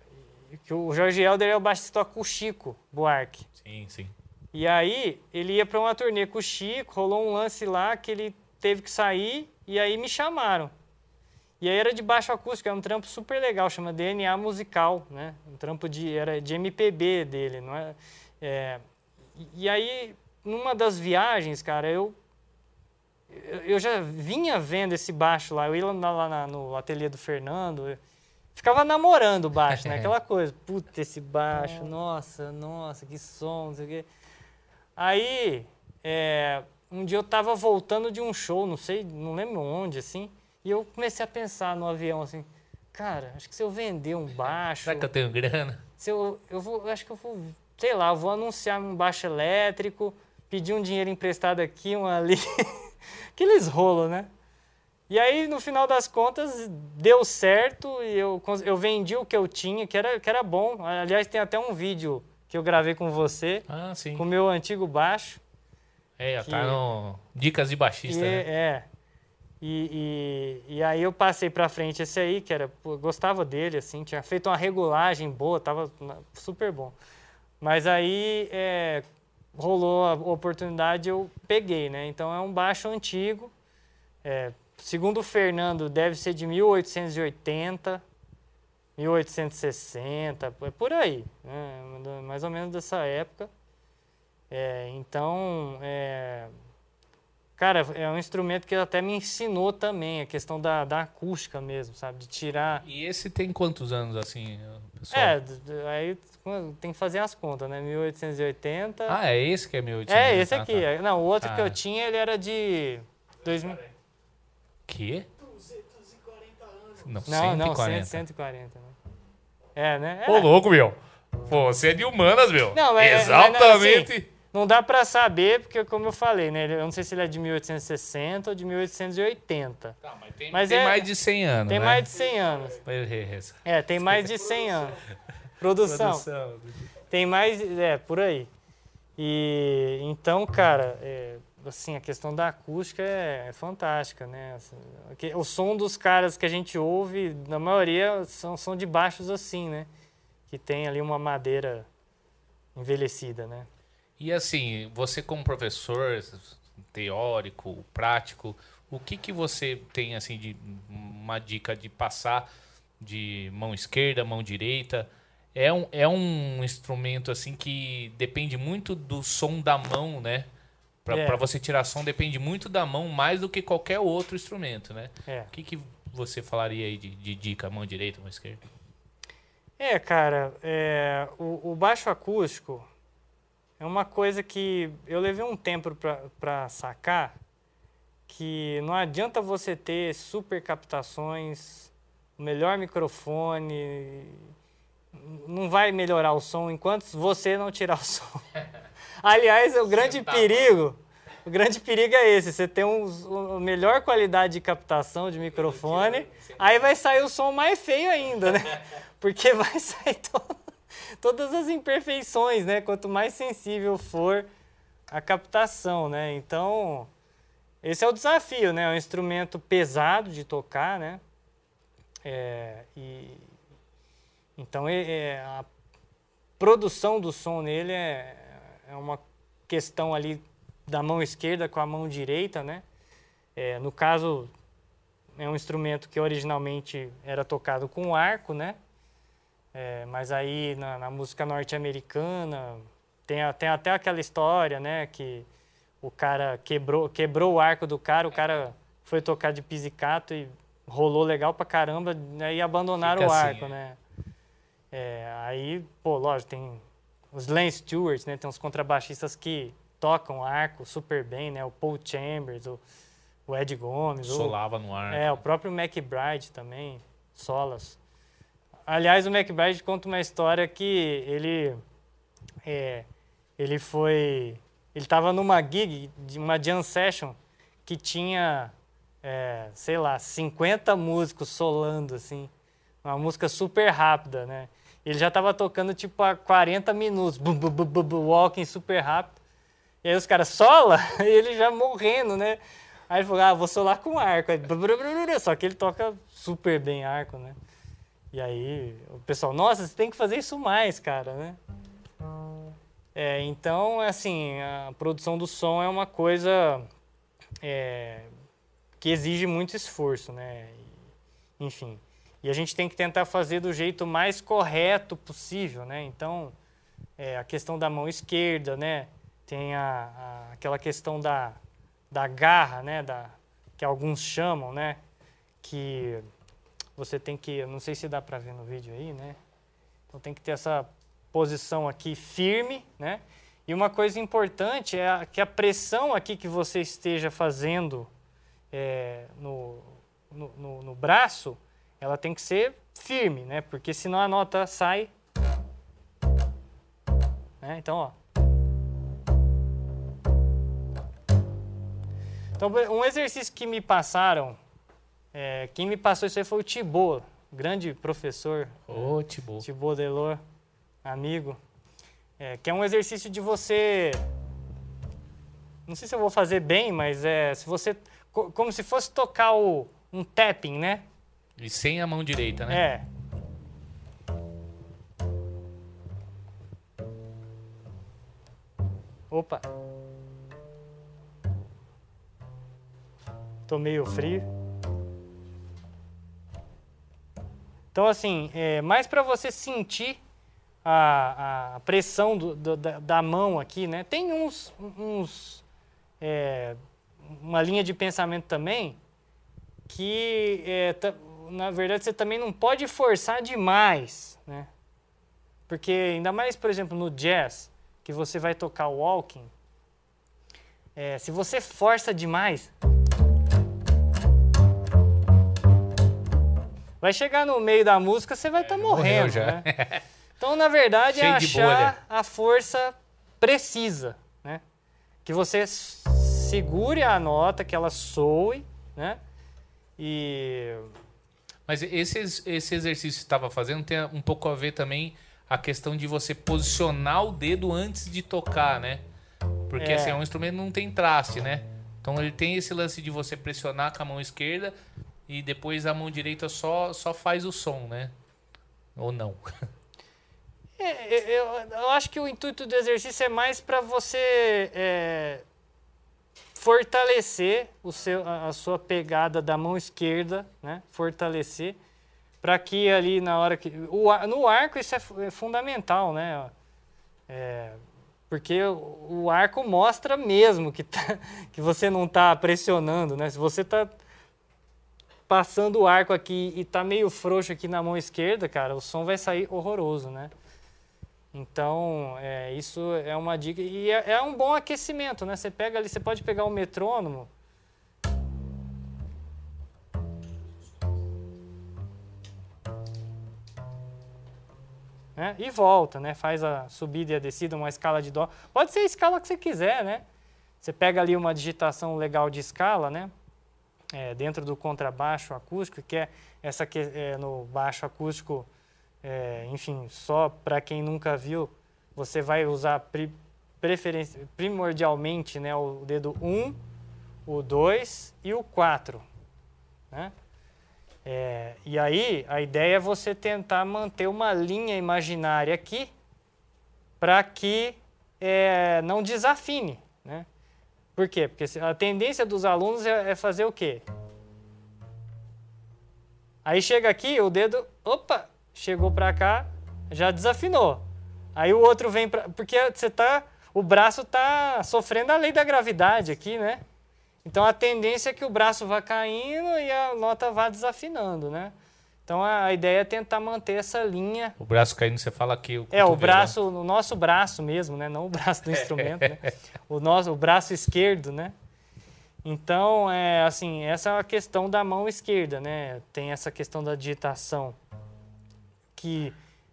que o Jorge Elder é o baixista com o Chico Buarque. Sim, sim. E aí ele ia para uma turnê com o Chico, rolou um lance lá que ele teve que sair e aí me chamaram. E aí era de baixo acústico, é um trampo super legal, chama DNA musical, né? Um trampo de era de MPB dele, não é? é e aí numa das viagens, cara, eu eu já vinha vendo esse baixo lá. Eu ia lá, lá no ateliê do Fernando, ficava namorando o baixo, né? Aquela coisa, puta, esse baixo, nossa, nossa, que som, não sei o quê. Aí, é, um dia eu tava voltando de um show, não sei, não lembro onde, assim, e eu comecei a pensar no avião, assim, cara, acho que se eu vender um baixo... Será que eu tenho grana? Se eu, eu vou, eu acho que eu vou sei lá, vou anunciar um baixo elétrico, pedir um dinheiro emprestado aqui, um ali. Aqueles rolos, né? E aí, no final das contas, deu certo e eu, eu vendi o que eu tinha, que era, que era bom. Aliás, tem até um vídeo que eu gravei com você, ah, sim. com o meu antigo baixo. É, que, tá no Dicas de Baixista, e, né? É. E, e, e, aí eu passei pra frente esse aí, que era. Pô, gostava dele, assim, tinha feito uma regulagem boa, tava super bom. Mas aí é, rolou a oportunidade, eu peguei, né? Então é um baixo antigo. É, segundo o Fernando, deve ser de 1880, 1860, é por aí, né? mais ou menos dessa época. É, então, é, cara, é um instrumento que até me ensinou também, a questão da, da acústica mesmo, sabe? De tirar. E esse tem quantos anos, assim, pessoal? É, aí tem que fazer as contas, né? 1880. Ah, é esse que é 1880? É, esse aqui. Ah, tá. Não, o outro ah. que eu tinha, ele era de. 2000. Que? 240 anos. Não, não, 140. não 140. Né? É, né? É. Ô, louco, meu. Pô, você é de humanas, meu. Não, mas, Exatamente. Não dá para saber, porque como eu falei, né? Eu não sei se ele é de 1860 ou de 1880. Tá, mas tem, mas tem é, mais de 100 anos, Tem né? mais de 100 anos. É, tem mais de 100 anos. Produção. Produção. Tem mais, é, por aí. E então, cara, é, assim, a questão da acústica é, é fantástica, né? Assim, o som dos caras que a gente ouve, na maioria, são, são de baixos assim, né? Que tem ali uma madeira envelhecida, né? E assim, você como professor teórico, prático, o que que você tem assim de uma dica de passar de mão esquerda, mão direita? É um, é um instrumento assim que depende muito do som da mão, né? Para é. você tirar som depende muito da mão mais do que qualquer outro instrumento, né? É. O que, que você falaria aí de, de dica, mão direita, mão esquerda? É, cara, é, o, o, baixo acústico é uma coisa que eu levei um tempo para sacar que não adianta você ter super captações, o melhor microfone, não vai melhorar o som enquanto você não tirar o som. Aliás, o grande perigo, o grande perigo é esse, você tem um, uma melhor qualidade de captação de microfone, aí vai sair o som mais feio ainda, né? Porque vai sair to todas as imperfeições, né? Quanto mais sensível for a captação, né? Então, esse é o desafio, né? É um instrumento pesado de tocar, né? É, e, então, é, a produção do som nele é, é uma questão ali da mão esquerda com a mão direita, né? É, no caso, é um instrumento que originalmente era tocado com arco, né? É, mas aí na, na música norte-americana tem, tem, até aquela história, né? Que o cara quebrou, quebrou o arco do cara, o cara foi tocar de pizzicato e rolou legal pra caramba, né, e abandonaram Fica o assim, arco, assim, né? É, aí, pô, lógico, tem os Lance Stewart, né? Tem uns contrabaixistas que tocam arco super bem, né? O Paul Chambers, o, o Ed Gomes. Solava o, no ar. É, o próprio McBride também, solas. Aliás, o McBride conta uma história que ele, é, ele foi, ele estava numa gig, uma jam session, que tinha, é, sei lá, 50 músicos solando, assim, uma música super rápida, né? Ele já estava tocando tipo há 40 minutos, bum, bum, bum, bum, walking super rápido. E aí os caras sola e ele já morrendo, né? Aí ele falou, ah, vou solar com arco. Aí, só que ele toca super bem arco, né? E aí o pessoal, nossa, você tem que fazer isso mais, cara, né? É, então, assim, a produção do som é uma coisa é, que exige muito esforço, né? Enfim. E a gente tem que tentar fazer do jeito mais correto possível, né? Então, é, a questão da mão esquerda, né? Tem a, a, aquela questão da, da garra, né? Da, que alguns chamam, né? Que você tem que, não sei se dá para ver no vídeo aí, né? Então tem que ter essa posição aqui firme, né? E uma coisa importante é a, que a pressão aqui que você esteja fazendo é, no, no, no, no braço ela tem que ser firme, né? Porque senão a nota sai. Né? Então, ó. Então, um exercício que me passaram, é, quem me passou isso aí foi o Thibaut, grande professor. Ô, oh. Thibaut Delor, amigo. É, que é um exercício de você. Não sei se eu vou fazer bem, mas é se você. Como se fosse tocar o, um tapping, né? E sem a mão direita, né? É. Opa. Tô meio frio. Então, assim, é mais para você sentir a, a pressão do, do, da, da, mão aqui, né? Tem uns, uns é, uma linha de pensamento também que, é, na verdade, você também não pode forçar demais, né? Porque ainda mais, por exemplo, no jazz, que você vai tocar walking, é, se você força demais, vai chegar no meio da música, você vai estar tá morrendo, já. né? Então, na verdade, é achar a força precisa, né? Que você segure a nota, que ela soe, né? E... Mas esse, esse exercício que você estava fazendo tem um pouco a ver também a questão de você posicionar o dedo antes de tocar, né? Porque é. assim, é um instrumento que não tem traste, né? Então ele tem esse lance de você pressionar com a mão esquerda e depois a mão direita só, só faz o som, né? Ou não? É, eu, eu, acho que o intuito do exercício é mais para você é, fortalecer o seu, a, sua pegada da mão esquerda, né? Fortalecer para que ali na hora que o, no arco isso é, é fundamental, né? É, porque o, o, arco mostra mesmo que, tá, que você não está pressionando, né? Se você está passando o arco aqui e tá meio frouxo aqui na mão esquerda, cara, o som vai sair horroroso, né? Então, é, isso é uma dica. E é, é, um bom aquecimento, né? Você pega ali, você pode pegar o metrônomo. Né? E volta, né? Faz a subida e a descida, uma escala de dó. Pode ser a escala que você quiser, né? Você pega ali uma digitação legal de escala, né? É, dentro do contrabaixo acústico, que é essa que é, no baixo acústico, é, enfim, só para quem nunca viu, você vai usar pri, primordialmente né, o dedo 1, o 2 e o 4. Né? É, e aí a ideia é você tentar manter uma linha imaginária aqui para que é, não desafine. Né? Por quê? Porque a tendência dos alunos é, é fazer o quê? Aí chega aqui, o dedo, opa, chegou para cá, já desafinou. Aí o outro vem para, porque você tá, o braço tá sofrendo a lei da gravidade aqui, né? Então a tendência é que o braço vá caindo e a nota vá desafinando, né? Então a ideia é tentar manter essa linha. O braço caindo, você fala aqui. O é, o braço, o nosso braço mesmo, né? Não o braço do instrumento, né? O nosso, o braço esquerdo, né? Então, é assim, essa é a questão da mão esquerda, né? Tem essa questão da digitação, que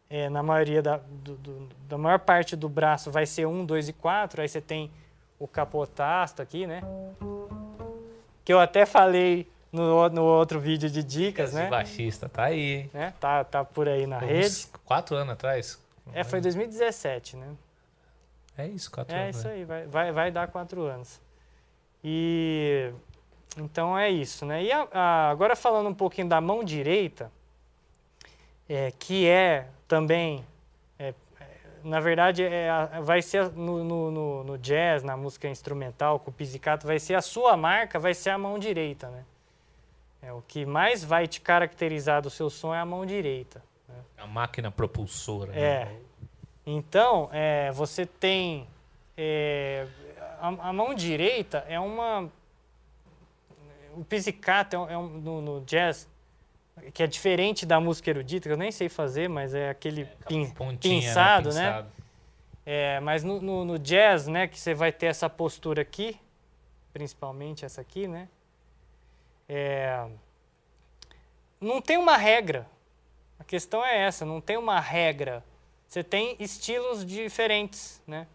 é, na maioria da, do, do, da maior parte do braço vai ser um, dois e quatro. Aí você tem o capotasto aqui, né? Que eu até falei no, no outro vídeo de dicas, Esse né? baixista tá aí, Né? Tá, tá por aí na Uns rede. Quatro anos atrás? É, foi 2017, né? É isso, quatro é anos. É isso aí, vai, vai, vai dar quatro anos. E então é isso, né? E a, a, agora falando um pouquinho da mão direita, é, que é também, é, é na verdade, é, vai ser no, no, no, jazz, na música instrumental, com o pizzicato, vai ser a sua marca, vai ser a mão direita, né? É, o que mais vai te caracterizar do seu som é a mão direita. Né? A máquina propulsora. Né? É. Né? Então, é, você tem. É, a, a, mão direita é uma. O pizzicato é, um, é um, no, no, jazz, que é diferente da música erudita, que eu nem sei fazer, mas é aquele é, pin, pinçado, né? né? É, mas no, no, no jazz, né, que você vai ter essa postura aqui, principalmente essa aqui, né? É, não tem uma regra. A questão é essa, não tem uma regra. você tem estilos diferentes, né?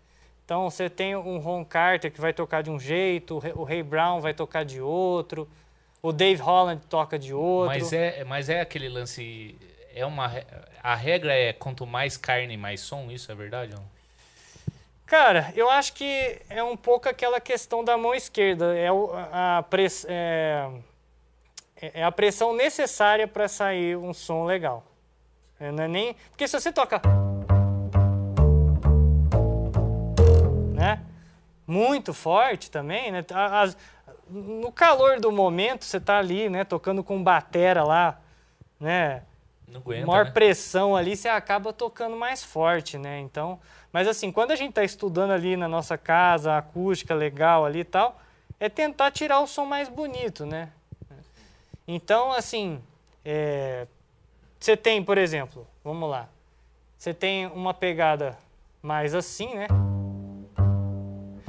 Então você tem um Ron Carter que vai tocar de um jeito, o Ray Brown vai tocar de outro, o Dave Holland toca de outro. Mas é, mas é aquele lance. É uma, a regra é quanto mais carne, mais som, isso é verdade? Não? Cara, eu acho que é um pouco aquela questão da mão esquerda. É, a, press, é, é a pressão necessária para sair um som legal. É, não é nem, porque se você toca né? Muito forte também, né? As, no calor do momento, você tá ali, né? Tocando com batera lá, né? Não aguenta, maior né? pressão ali, você acaba tocando mais forte, né? Então, mas assim, quando a gente está estudando ali na nossa casa, acústica legal ali e tal, é tentar tirar o som mais bonito, né? Então, assim, é, você tem, por exemplo, vamos lá, você tem uma pegada mais assim, né?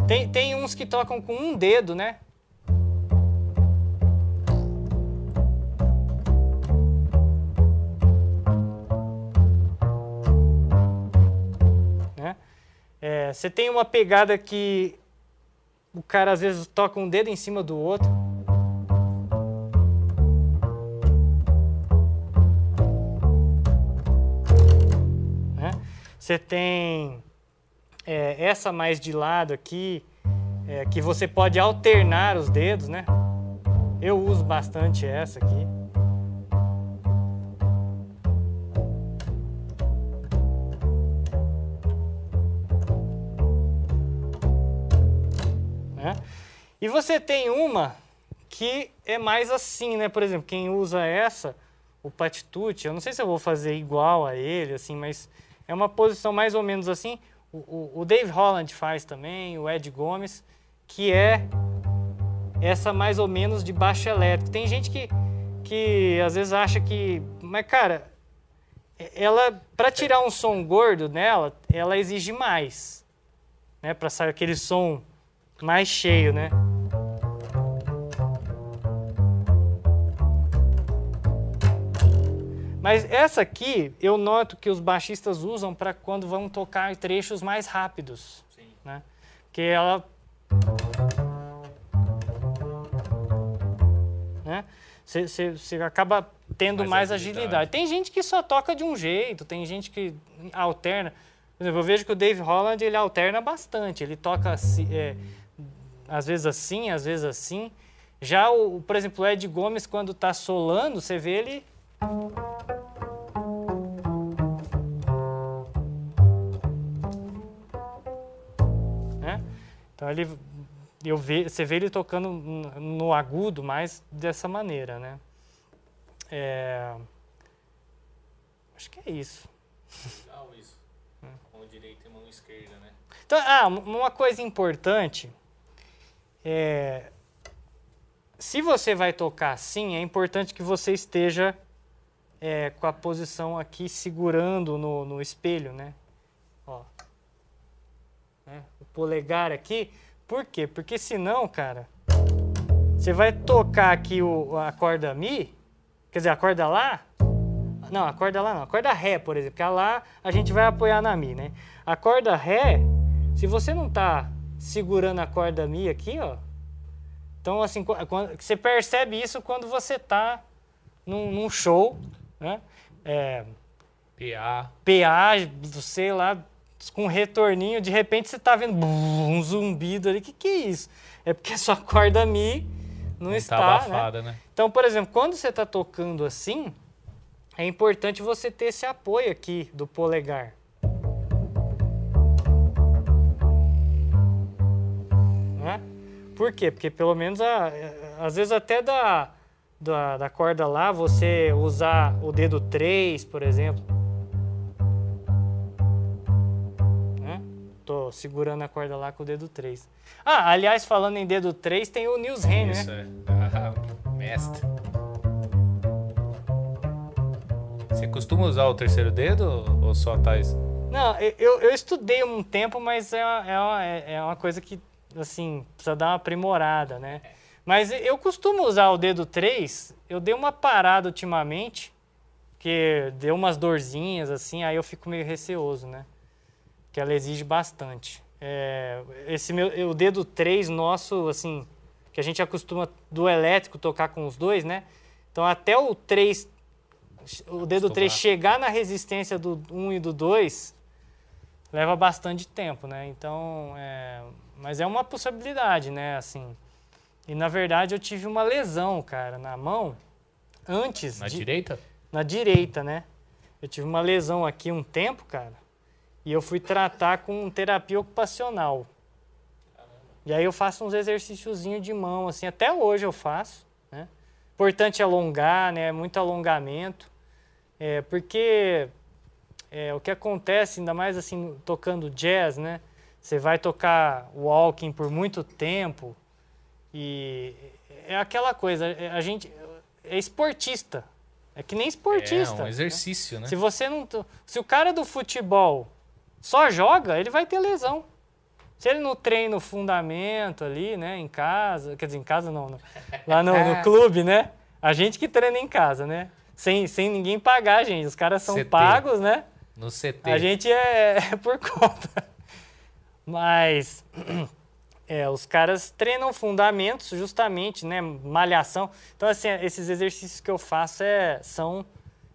Tem, tem uns que tocam com um dedo, né? né? É, você tem uma pegada que o cara às vezes toca um dedo em cima do outro. Você tem é, essa mais de lado aqui, é, que você pode alternar os dedos, né? Eu uso bastante essa aqui. Né? E você tem uma que é mais assim, né? Por exemplo, quem usa essa, o Patitucci, eu não sei se eu vou fazer igual a ele, assim, mas é uma posição mais ou menos assim. O, o, Dave Holland faz também, o Ed Gomes, que é essa mais ou menos de baixo elétrico. Tem gente que, que às vezes acha que. Mas, cara, ela para tirar um som gordo nela, ela exige mais. Né? Para sair aquele som mais cheio, né? Mas essa aqui, eu noto que os baixistas usam para quando vão tocar trechos mais rápidos. Sim. Né? Que ela... Né? Você acaba tendo mais, mais agilidade. agilidade. Tem gente que só toca de um jeito, tem gente que alterna. Por exemplo, eu vejo que o Dave Holland ele alterna bastante. Ele toca assim, é, às vezes assim, às vezes assim. Já, o, por exemplo, o Ed Gomes, quando está solando, você vê ele ele, eu ve, você vê ele tocando no agudo mais dessa maneira, né? É, acho que é isso. Legal isso. Mão direita e mão esquerda, né? Então, ah, uma coisa importante é se você vai tocar assim, é importante que você esteja é, com a posição aqui segurando no, no espelho, né? Ó. Né? Polegar aqui. Por quê? Porque senão, cara, você vai tocar aqui o, a corda Mi, quer dizer, a corda Lá. Não, a corda Lá não, a corda Ré, por exemplo, porque a Lá a gente vai apoiar na Mi, né? A corda Ré, se você não tá segurando a corda Mi aqui, ó. Então, assim, quando, você percebe isso quando você tá num, num show né? É, PA. PA, sei lá, com um retorninho, de repente você está vendo um zumbido ali. O que, que é isso? É porque a sua corda Mi não, não tá está. Tá abafada, né? né? Então, por exemplo, quando você está tocando assim, é importante você ter esse apoio aqui do polegar. Né? Por quê? Porque pelo menos, a, às vezes até dá da, da corda lá, você usar o dedo 3, por exemplo. Tô segurando a corda lá com o dedo 3. Ah, aliás, falando em dedo 3, tem o Nils Henry, né? Isso, é. Ah, mestre. Você costuma usar o terceiro dedo ou só tá isso? Não, eu, eu estudei um tempo, mas é uma, é uma, é uma coisa que, assim, precisa dar uma aprimorada, né? Mas eu costumo usar o dedo 3, eu dei uma parada ultimamente, porque deu umas dorzinhas assim, aí eu fico meio receoso, né? Que ela exige bastante. É, esse meu, o dedo 3 nosso, assim, que a gente acostuma do elétrico tocar com os dois, né? Então até o 3, o dedo 3 chegar na resistência do 1 e do 2, leva bastante tempo, né? Então, é, mas é uma possibilidade, né? Assim, e na verdade eu tive uma lesão, cara, na mão antes. Na de, direita? Na direita, né? Eu tive uma lesão aqui um tempo, cara, e eu fui tratar com terapia ocupacional. E aí eu faço uns exercíciozinhos de mão, assim, até hoje eu faço, né? Importante alongar, né? Muito alongamento, é, porque é, o que acontece, ainda mais assim, tocando jazz, né? Você vai tocar walking por muito tempo e é aquela coisa, é, a gente é esportista, é que nem esportista. É um exercício, né? né? Se você não, se o cara do futebol só joga, ele vai ter lesão. Se ele não treina o fundamento ali, né, em casa, quer dizer, em casa não, lá no, no, clube, né? A gente que treina em casa, né? Sem, sem ninguém pagar, gente. Os caras são CT. pagos, né? No CT. A gente é, é por conta. Mas é, os caras treinam fundamentos justamente, né? Malhação. Então, assim, esses exercícios que eu faço é, são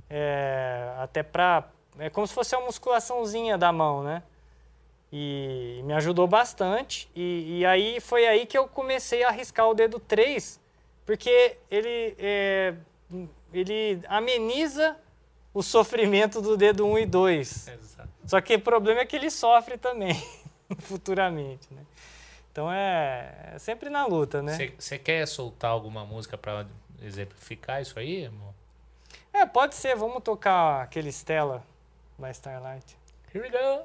é, até para... É como se fosse uma musculaçãozinha da mão, né? E me ajudou bastante. E, e, aí foi aí que eu comecei a arriscar o dedo 3, porque ele, é, ele ameniza o sofrimento do dedo 1 e 2. Exato. Só que o problema é que ele sofre também, futuramente, né? Então é, é, sempre na luta, né? Você quer soltar alguma música para exemplificar isso aí, amor? É, pode ser. Vamos tocar aquele Stella by Starlight. Here we go.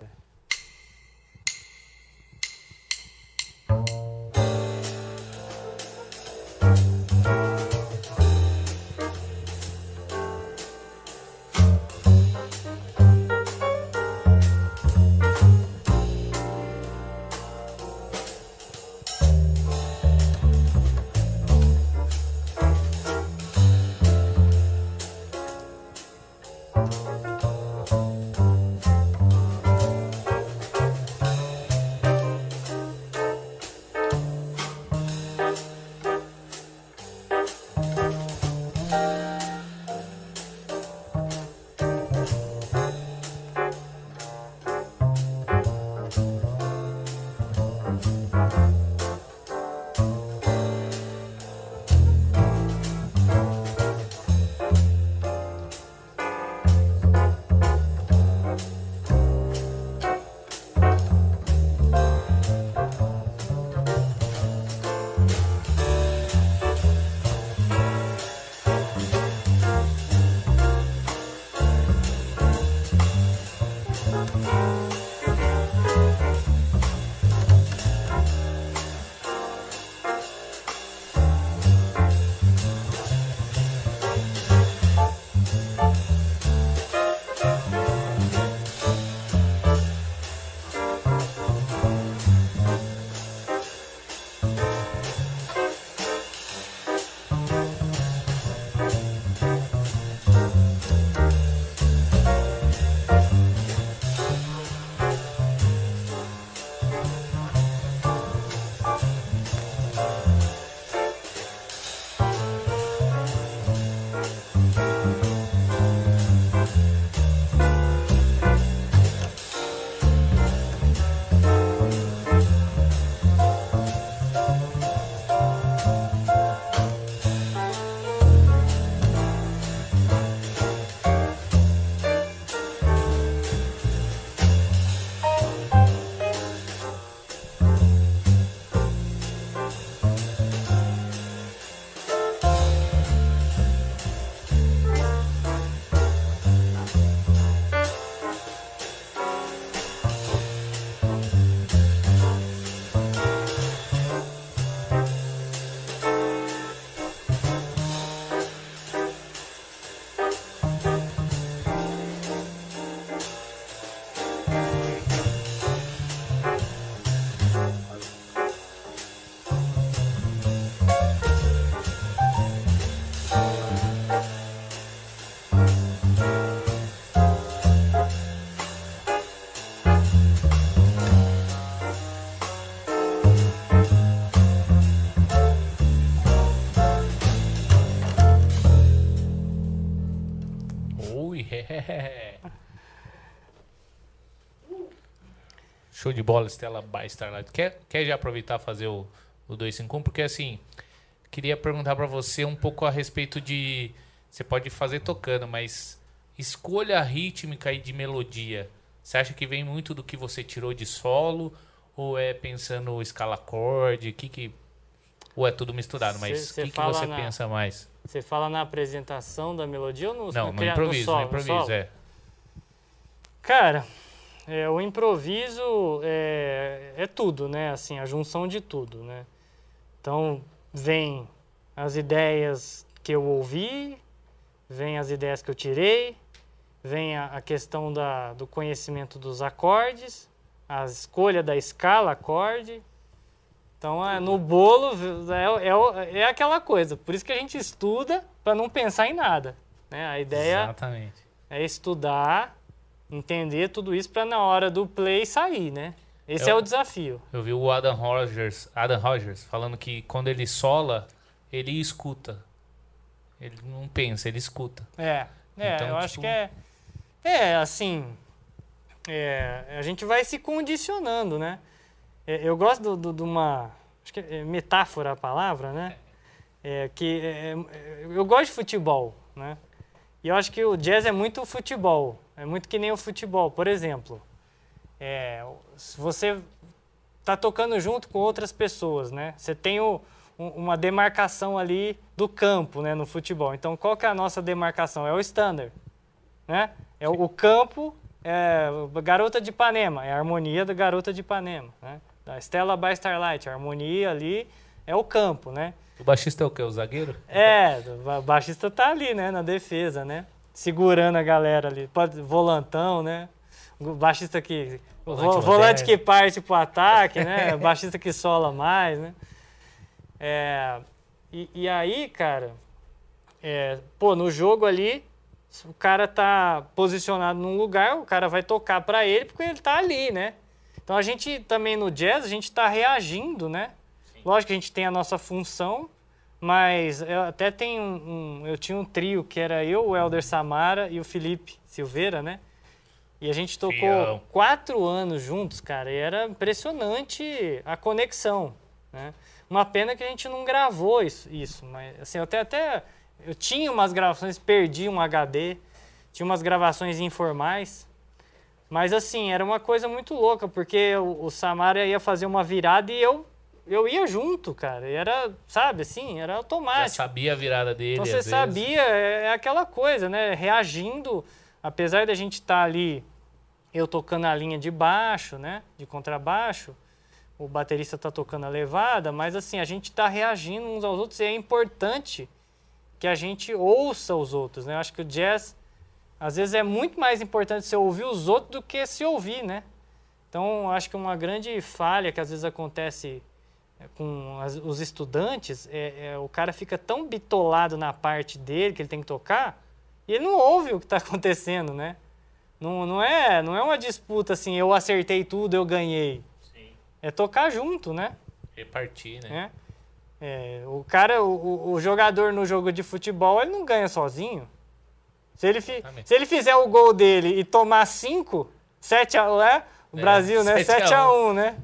Show de bola, Stella by Starlight. Quer, quer já aproveitar fazer o, o 251? Porque assim, queria perguntar para você um pouco a respeito de. Você pode fazer tocando, mas escolha rítmica e de melodia. Você acha que vem muito do que você tirou de solo? Ou é pensando escala acorde? Que que... Ou é tudo misturado? Mas o que, que você na... pensa mais? Você fala na apresentação da melodia ou no Não, no, no improviso, solo, no improviso, no é. Cara, é, o improviso é, é tudo, né? Assim, a junção de tudo, né? Então, vem as ideias que eu ouvi, vem as ideias que eu tirei, vem a, a questão da, do conhecimento dos acordes, a escolha da escala acorde. Então, é, no bolo é, é, é aquela coisa. Por isso que a gente estuda para não pensar em nada. Né? A ideia Exatamente. é estudar, entender tudo isso para na hora do play sair, né? Esse eu, é o desafio. Eu vi o Adam Rogers, Adam Rogers falando que quando ele sola, ele escuta. Ele não pensa, ele escuta. É, é então, eu tipo... acho que é é, assim, é, a gente vai se condicionando, né? É, eu gosto de uma, acho que é metáfora a palavra, né? É, que é, é, eu gosto de futebol, né? E eu acho que o jazz é muito futebol, é muito que nem o futebol. Por exemplo, é, se você está tocando junto com outras pessoas, né? Você tem o, um, uma demarcação ali do campo, né, no futebol. Então, qual que é a nossa demarcação? É o standard, né? É o, campo, é, Garota de Ipanema, é a harmonia da Garota de Ipanema, né? Da Stella by Starlight, a harmonia ali é o campo, né? O baixista é o quê? O zagueiro? É, o baixista tá ali, né, na defesa, né? Segurando a galera ali, pode volantão, né? Baixista que volante, volante que parte pro ataque, né? baixista que sola mais, né? É, e, e aí, cara, é, pô, no jogo ali o cara tá posicionado num lugar, o cara vai tocar para ele porque ele tá ali, né? Então a gente também no jazz, a gente está reagindo, né? Sim. Lógico que a gente tem a nossa função, mas eu até tem um, um, eu tinha um trio que era eu, o Helder Samara e o Felipe Silveira, né? E a gente tocou Fião. quatro anos juntos, cara, e era impressionante a conexão, né? Uma pena que a gente não gravou isso, isso mas assim, eu até até eu tinha umas gravações, perdi um HD, tinha umas gravações informais. Mas assim, era uma coisa muito louca, porque o, o Samara ia fazer uma virada e eu eu ia junto, cara. Era, sabe, assim, era automático. Já sabia a virada dele. Então você sabia, é, é, aquela coisa, né? Reagindo, apesar da gente estar tá ali, eu tocando a linha de baixo, né? De contrabaixo, o baterista tá tocando a levada, mas assim, a gente tá reagindo uns aos outros e é importante que a gente ouça os outros, né? Eu acho que o jazz, às vezes, é muito mais importante você ouvir os outros do que se ouvir, né? Então, acho que uma grande falha que às vezes acontece com as, os estudantes é, é, o cara fica tão bitolado na parte dele que ele tem que tocar e ele não ouve o que está acontecendo, né? Não, não, é, não é uma disputa assim, eu acertei tudo, eu ganhei. Sim. É tocar junto, né? Repartir, né? É. É, o cara, o, o, jogador no jogo de futebol, ele não ganha sozinho. Se ele, fi, se ele fizer o gol dele e tomar 5, 7 a 1, é? O é, Brasil, né? 7 a 1, né?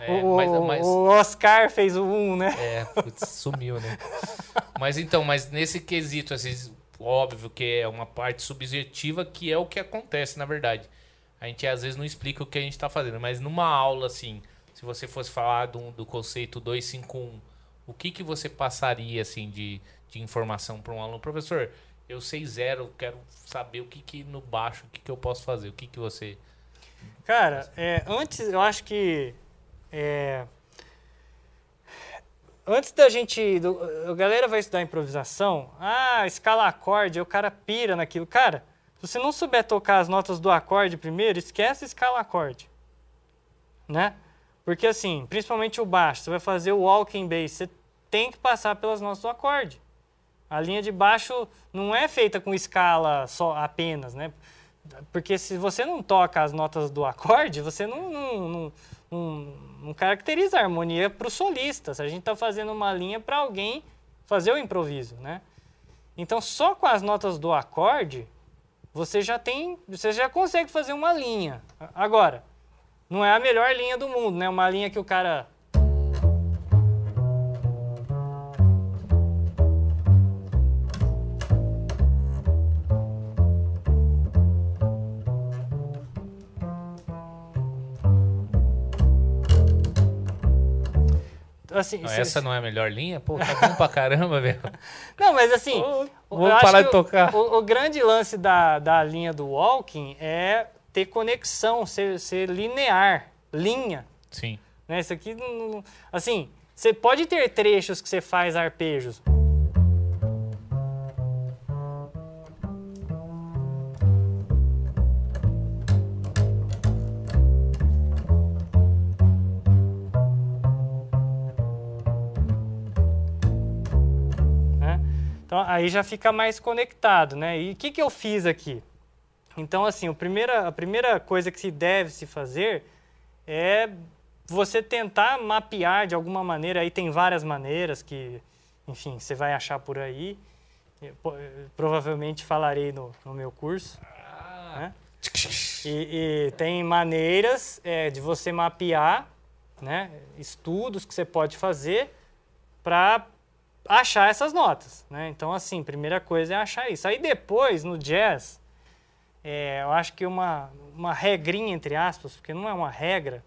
É, o, mas, mas... o, Oscar fez o 1, né? É, putz, sumiu, né? mas então, mas nesse quesito, assim, óbvio que é uma parte subjetiva que é o que acontece, na verdade. A gente às vezes não explica o que a gente está fazendo, mas numa aula, assim, se você fosse falar do, do conceito 251 o que, que você passaria assim de, de informação para um aluno? Professor, eu sei zero, quero saber o que, que no baixo, o que, que eu posso fazer, o que, que você. Cara, é, antes eu acho que. É, antes da gente. Do, a galera vai estudar improvisação, ah, escala acorde, o cara pira naquilo. Cara, se você não souber tocar as notas do acorde primeiro, esquece escala acorde. Né? Porque assim, principalmente o baixo, você vai fazer o walking bass, você tem que passar pelas notas do acorde. A linha de baixo não é feita com escala só apenas, né? Porque se você não toca as notas do acorde, você não, não, não, não, caracteriza a harmonia para o solista. Se a gente está fazendo uma linha para alguém fazer o improviso, né? Então, só com as notas do acorde, você já tem, você já consegue fazer uma linha. Agora, não é a melhor linha do mundo, né? Uma linha que o cara assim, não, essa não é a melhor linha? Pô, tá bom pra caramba, velho. Não, mas assim. vou parar de tocar. O, o, grande lance da, da linha do walking é ter conexão, ser, ser linear, linha. Sim. Né? Isso aqui, assim, você pode ter trechos que você faz arpejos. Então aí já fica mais conectado, né? E o que, que eu fiz aqui? Então, assim, a primeira, a primeira coisa que se deve se fazer é você tentar mapear de alguma maneira, aí tem várias maneiras que, enfim, você vai achar por aí. Eu, provavelmente falarei no, no meu curso. Ah. Né? E, e, tem maneiras é, de você mapear, né, estudos que você pode fazer para achar essas notas, né? Então, assim, primeira coisa é achar isso. Aí depois, no jazz, é, eu acho que uma, uma regrinha, entre aspas, porque não é uma regra,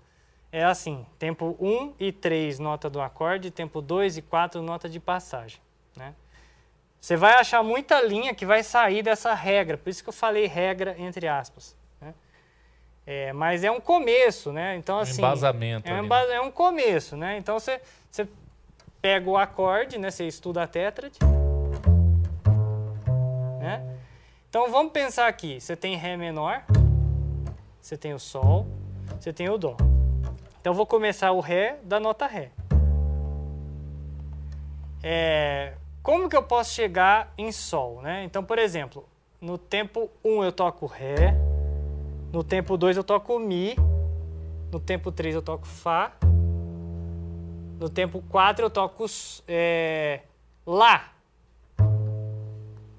é assim, tempo 1 e 3, nota do acorde, tempo 2 e 4, nota de passagem, né? Você vai achar muita linha que vai sair dessa regra, por isso que eu falei regra, entre aspas. Né? É, mas é um começo, né? Então, assim... Um embasamento. É um, né? é um começo, né? Então, você, você pega o acorde, né? Você estuda a tétrade. Né? Então vamos pensar aqui. Você tem Ré menor, você tem o Sol, você tem o Dó. Então vou começar o Ré da nota Ré. É, como que eu posso chegar em Sol? Né? Então, por exemplo, no tempo 1 eu toco Ré, no tempo 2 eu toco Mi, no tempo 3 eu toco Fá, no tempo 4 eu toco é, Lá.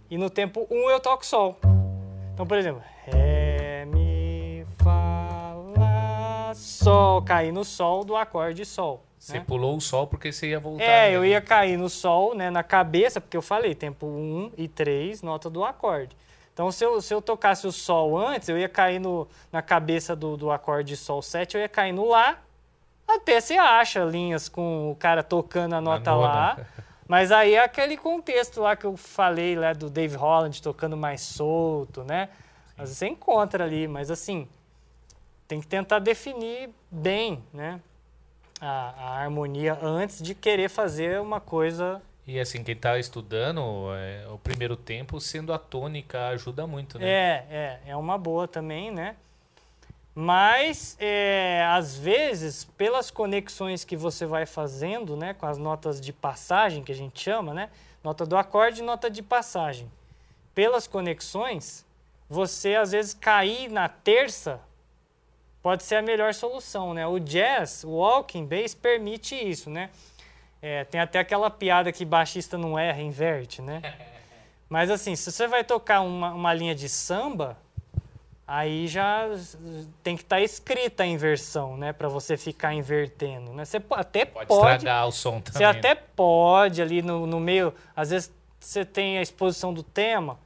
E no tempo 1 eu toco Sol. Então, por exemplo, Ré, Mi, Fá, Lá, Sol. Caí no Sol do acorde Sol. Você né? pulou o Sol porque você ia voltar. É, eu ia cair no Sol, né, na cabeça, porque eu falei, tempo 1 e 3, nota do acorde. Então, se eu, se eu tocasse o Sol antes, eu ia cair no, na cabeça do, do acorde Sol 7, eu ia cair no Lá até você acha linhas com o cara tocando a nota a lá. Mas aí é aquele contexto lá que eu falei lá do Dave Holland tocando mais solto, né? Às vezes você encontra ali, mas assim, tem que tentar definir bem, né? A, a harmonia antes de querer fazer uma coisa e assim, quem está estudando é, o primeiro tempo, sendo a tônica, ajuda muito, né? É, é, é uma boa também, né? Mas, é, às vezes, pelas conexões que você vai fazendo, né, com as notas de passagem, que a gente chama, né, nota do acorde e nota de passagem, pelas conexões, você, às vezes, cair na terça pode ser a melhor solução, né? O jazz, o walking bass, permite isso, né? É, tem até aquela piada que baixista não erra, inverte, né? Mas, assim, se você vai tocar uma, uma linha de samba aí já tem que estar tá escrita a inversão, né, para você ficar invertendo, né? Você até pode, pode estragar o som também. Você até pode ali no, no meio, às vezes você tem a exposição do tema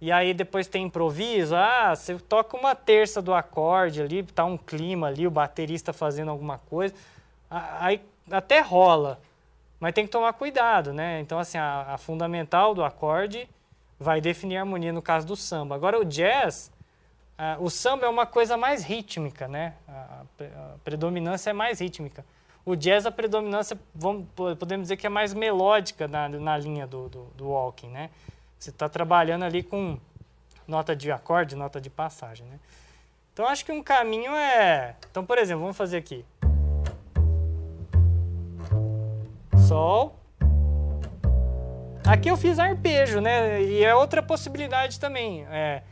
e aí depois tem improviso, ah, você toca uma terça do acorde ali, tá um clima ali, o baterista fazendo alguma coisa, aí até rola, mas tem que tomar cuidado, né? Então assim, a, a fundamental do acorde vai definir a harmonia no caso do samba. Agora o jazz ah, o samba é uma coisa mais rítmica, né? A, a, predominância é mais rítmica. O jazz, a predominância, vamos, podemos dizer que é mais melódica na, na linha do, do, do walking, né? Você está trabalhando ali com nota de acorde, nota de passagem, né? Então, acho que um caminho é... Então, por exemplo, vamos fazer aqui. Sol. Aqui eu fiz arpejo, né? E é outra possibilidade também. É,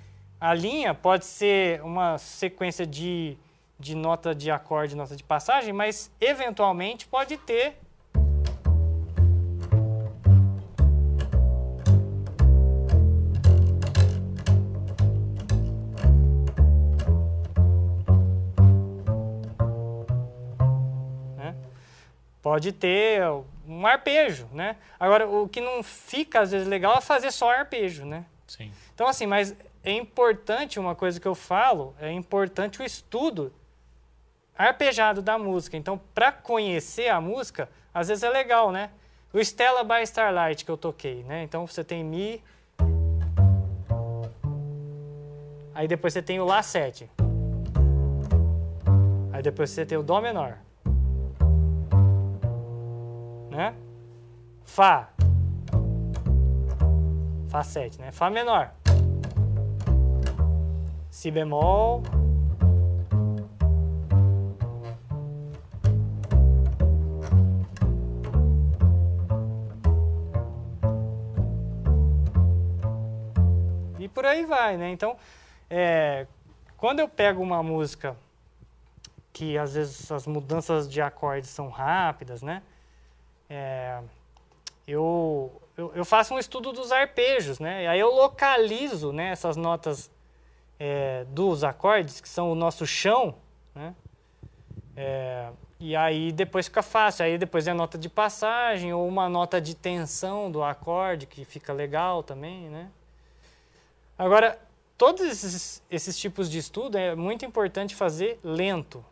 a linha pode ser uma sequência de, de nota de acorde, nota de passagem, mas eventualmente pode ter pode ter um arpejo, né? Agora, o que não fica, às vezes, legal é fazer só arpejo, né? Sim. Então, assim, mas é importante, uma coisa que eu falo, é importante o estudo arpejado da música. Então, para conhecer a música, às vezes é legal, né? O Stella by Starlight que eu toquei, né? Então, você tem Mi... Aí depois você tem o Lá 7. Aí depois você tem o Dó menor. Né? Fá. Fá 7, né? Fá menor. Si bemol. E por aí vai, né? Então, é, quando eu pego uma música que às vezes as mudanças de acordes são rápidas, né? É, eu, eu, eu, faço um estudo dos arpejos, né? E aí eu localizo né, essas notas é, dos acordes, que são o nosso chão, né? É, e aí depois fica fácil. Aí depois é a nota de passagem ou uma nota de tensão do acorde, que fica legal também, né? Agora, todos esses, esses tipos de estudo é muito importante fazer lento,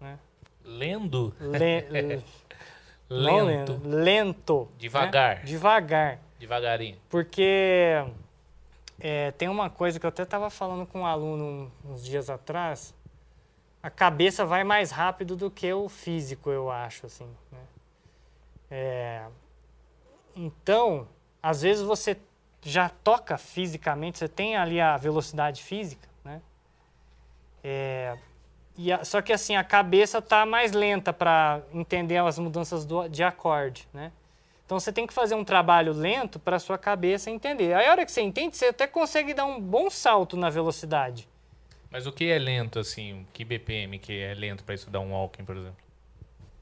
né? Lendo? Le, lento. lento. Lento. Devagar. Né? Devagar. Devagarinho. Porque é, tem uma coisa que eu até estava falando com um aluno uns dias atrás. A cabeça vai mais rápido do que o físico, eu acho, assim. Né? É, então, às vezes você já toca fisicamente, você tem ali a velocidade física, né? É, e a, só que assim, a cabeça está mais lenta para entender as mudanças do, de acorde, né? Então você tem que fazer um trabalho lento para a sua cabeça entender. Aí a hora que você entende, você até consegue dar um bom salto na velocidade. Mas o que é lento, assim? Que BPM que é lento para estudar um walking, por exemplo?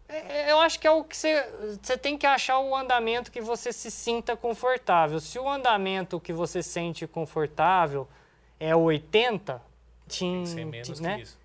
É, eu acho que é o que você, você tem que achar o andamento que você se sinta confortável. Se o andamento que você sente confortável é 80, tem que ser menos né? que isso.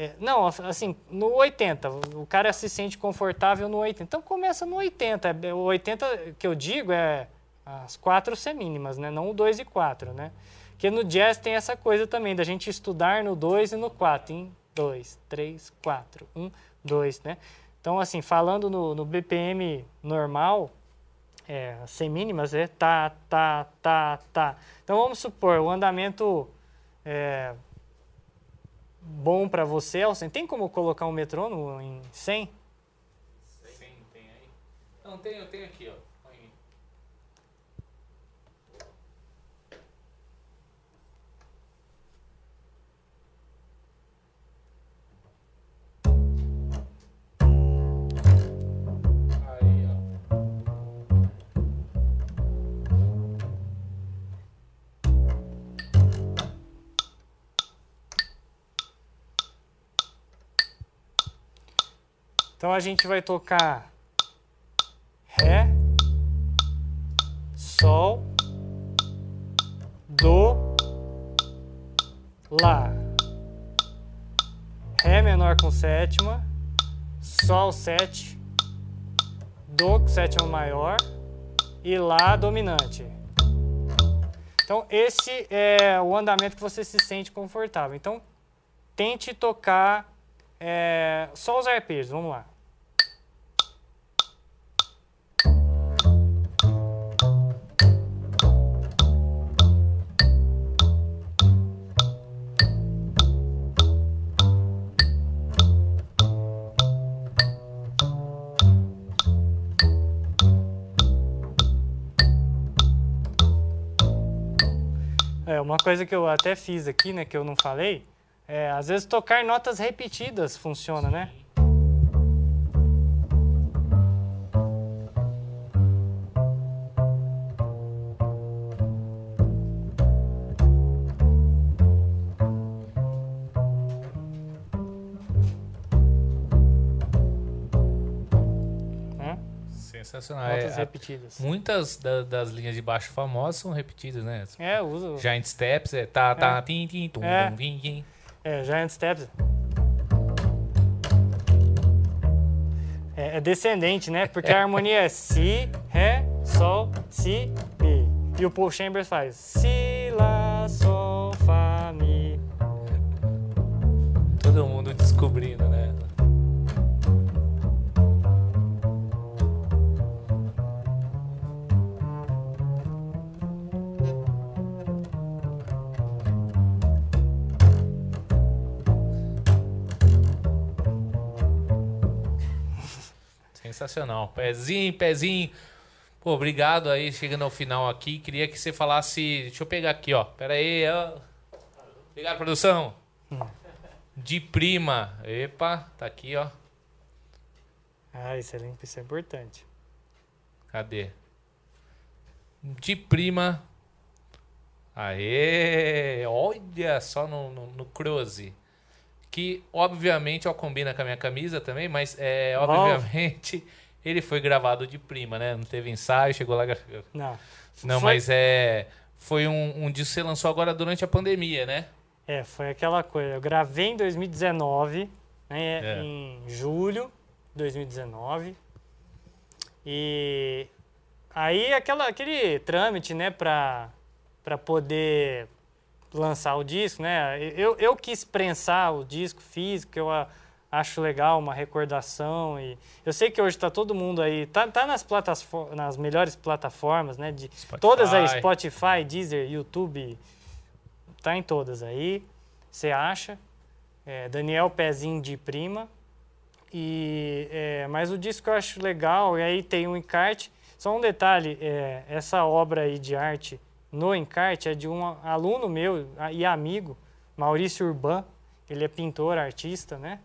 É, não, assim, no 80, o cara se sente confortável no 80. Então começa no 80. É, O 80 que eu digo é as quatro semínimas, né? Não o 2 e 4, né? Porque no jazz tem essa coisa também, da gente estudar no 2 e no 4. Em 2, 3, 4, 1, 2, né? Então, assim, falando no, no BPM normal, é, as semínimas é tá, tá, tá, tá. Então, vamos supor, o andamento é, bom para você 100. Tem como colocar um metrônomo em 100? Sim, tem aí. Não, tem, eu tenho aqui, ó. Então a gente vai tocar Ré, Sol, Dó, Lá. Ré menor com sétima, Sol 7, Dó com sétima maior e Lá dominante. Então esse é o andamento que você se sente confortável. Então tente tocar é, só os arpejos, vamos lá. Uma coisa que eu até fiz aqui, né, que eu não falei, é, às vezes tocar notas repetidas funciona, né? Sensacional. Notas É, repetidas. muitas da- das linhas de baixo famosas são repetidas, né? É, uso. Giant Steps é tá, tá, É. tim, tim, tum, É. vim. É, Giant Steps. É, é descendente, né? Porque a harmonia é Si, Ré, Sol, Si, Mi. E o Paul Chambers faz Si, Lá, Sol, Fá, Mi. Todo mundo descobrindo, né? Sensacional. Pezinho, pezinho. Pô, obrigado aí, chegando ao final aqui. Queria que você falasse. Deixa eu pegar aqui, ó. Pera aí, ó. Obrigado, produção. De prima. Epa, tá aqui, ó. Ah, isso é, isso é importante. Cadê? De prima. Aê! Olha só no, no, no cruze. Que, obviamente, ó, combina com a minha camisa também, mas, é, obviamente, ele foi gravado de prima, né? Não teve ensaio, chegou lá... Não. Não, Foi- mas é... Foi um, um disco que você lançou agora durante a pandemia, né? É, foi aquela coisa. Eu gravei em 2019, né, É. em julho de 2019. E aí aquela, aquele trâmite, né, pra, pra poder lançar o disco, né? Eu, eu quis prensar o disco físico, eu a- acho legal, uma recordação. E eu sei que hoje tá todo mundo aí, tá, tá nas, plataformas, nas melhores plataformas, né? De, Spotify. Todas aí, Spotify, Deezer, YouTube, tá em todas aí. Você acha? É, Daniel Pezinho de Prima. E, é, mas o disco eu acho legal, e aí tem um encarte. Só um detalhe, é, essa obra aí de arte no encarte é de um aluno meu e amigo, Maurício Urban. Ele é pintor, artista, né?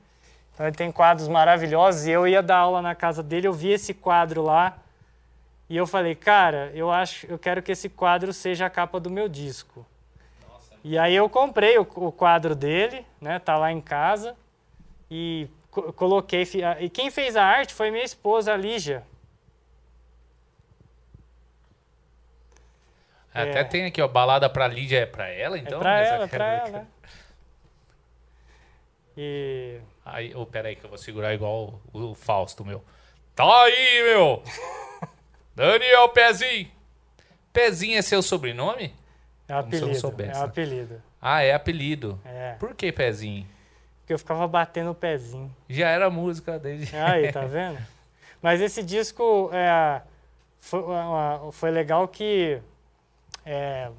Então ele tem quadros maravilhosos e eu ia dar aula na casa dele, eu vi esse quadro lá e eu falei, cara, eu acho, eu quero que esse quadro seja a capa do meu disco. E aí eu comprei o, o quadro dele, né? Tá lá em casa e co- coloquei. E quem fez a arte foi minha esposa, a Lígia. Até É. tem aqui, ó, balada pra Lídia é pra ela, então? é pra ela, é pra ela. E Aí, oh, peraí que eu vou segurar igual o, o Fausto, meu. Tá aí, meu! Daniel Pezinho! Pezinho é seu sobrenome? é o Como se eu não apelido. soubesse, É né? apelido. Ah, é apelido. É. Por que Pezinho? Porque eu ficava batendo o pezinho. Já era música desde... Aí, tá vendo? Mas esse disco é, foi, uma- foi legal que é,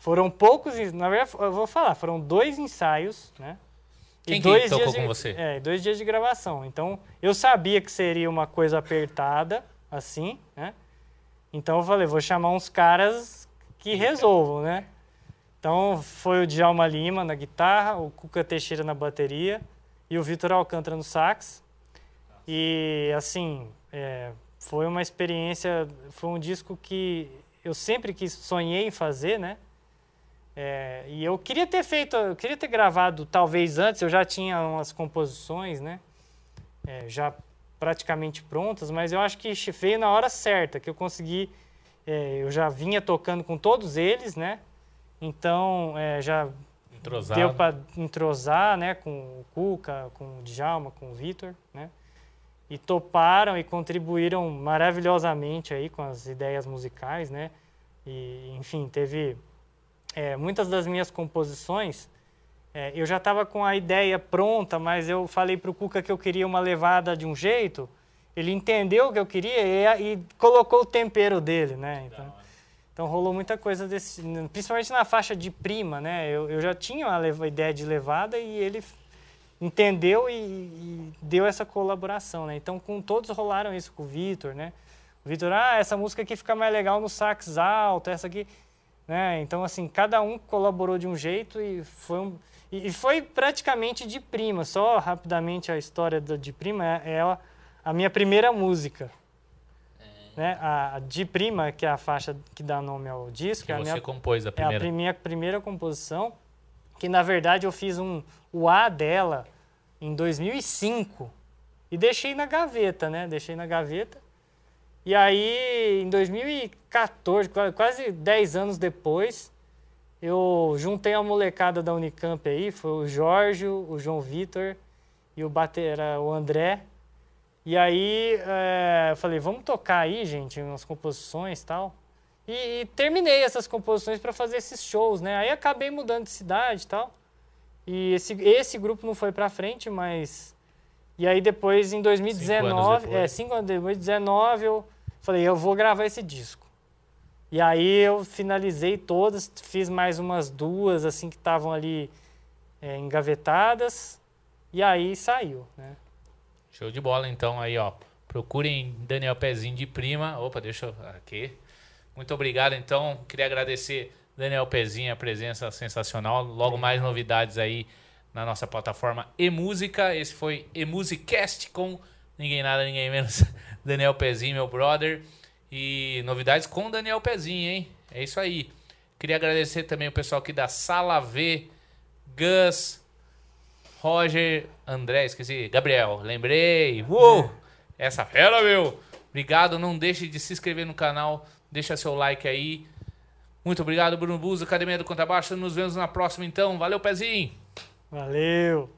foram poucos, na verdade, eu vou falar, foram dois ensaios, né? E Quem que dois tocou dias de- com você? É, dois dias de gravação. Então, eu sabia que seria uma coisa apertada, assim, né? Então eu falei, vou chamar uns caras que resolvam, né? Então foi o Djalma Lima na guitarra, o Cuca Teixeira na bateria e o Vitor Alcântara no sax. E assim, é, foi uma experiência, foi um disco que eu sempre quis, sonhei em fazer, né? É, e eu queria ter feito, eu queria ter gravado talvez antes, eu já tinha umas composições, né? É, já praticamente prontas, mas eu acho que veio na hora certa, que eu consegui, é, eu já vinha tocando com todos eles, né? Então, é, já Entrosado. deu para entrosar, né, com o Cuca, com o Djalma, com o Vitor, né? E toparam e contribuíram maravilhosamente aí com as ideias musicais, né? E, enfim, teve é, muitas das minhas composições. é, eu já estava com a ideia pronta, mas eu falei para o Cuca que eu queria uma levada de um jeito. Ele entendeu o que eu queria e, e colocou o tempero dele, né? Então, então rolou muita coisa desse, principalmente na faixa de prima, né? Eu, eu já tinha a ideia de levada e ele entendeu e, e deu essa colaboração, né? Então com todos rolaram isso com o Vitor, né? O Vitor, ah, essa música aqui fica mais legal no sax alto, essa aqui, né? Então assim, cada um colaborou de um jeito e foi um, e, e foi praticamente de prima. Só rapidamente a história da de prima é, é a, a minha primeira música. Né? A, a de prima, que é a faixa que dá nome ao disco, Que é a você minha compôs a é a primeira. minha primeira composição, que na verdade eu fiz um, o A dela em 2005 e deixei na gaveta, né? Deixei na gaveta. E aí, em 2014, qua- quase 10 anos depois, eu juntei a molecada da Unicamp aí, foi o Jorge, o João Vitor e o batera, o André. E aí é, eu falei, vamos tocar aí, gente, umas composições e tal. E, e terminei essas composições para fazer esses shows, né? Aí acabei mudando de cidade e tal. E esse, esse grupo não foi para frente, mas. E aí depois, em 2019, cinco é, cinco anos depois, 2019, eu falei, eu vou gravar esse disco. E aí eu finalizei todas, fiz mais umas duas, assim, que estavam ali é, engavetadas. E aí saiu, né? Show de bola, então, aí, ó. Procurem Daniel Pezinho de Prima. Opa, deixa eu... Aqui. Muito obrigado, então. Queria agradecer Daniel Pezinho, a presença sensacional. Logo mais novidades aí na nossa plataforma eMúsica. Esse foi eMusicast com ninguém nada, ninguém menos Daniel Pezinho, meu brother. E novidades com Daniel Pezinho, hein? É isso aí. Queria agradecer também o pessoal aqui da Sala V, Gus, Roger, André, esqueci, Gabriel, lembrei. Uou! Essa fera, meu! Obrigado, não deixe de se inscrever no canal, deixa seu like aí. Muito obrigado, Bruno Bus, Academia do Contrabaixo. Nos vemos na próxima, então. Valeu, Pezinho! Valeu!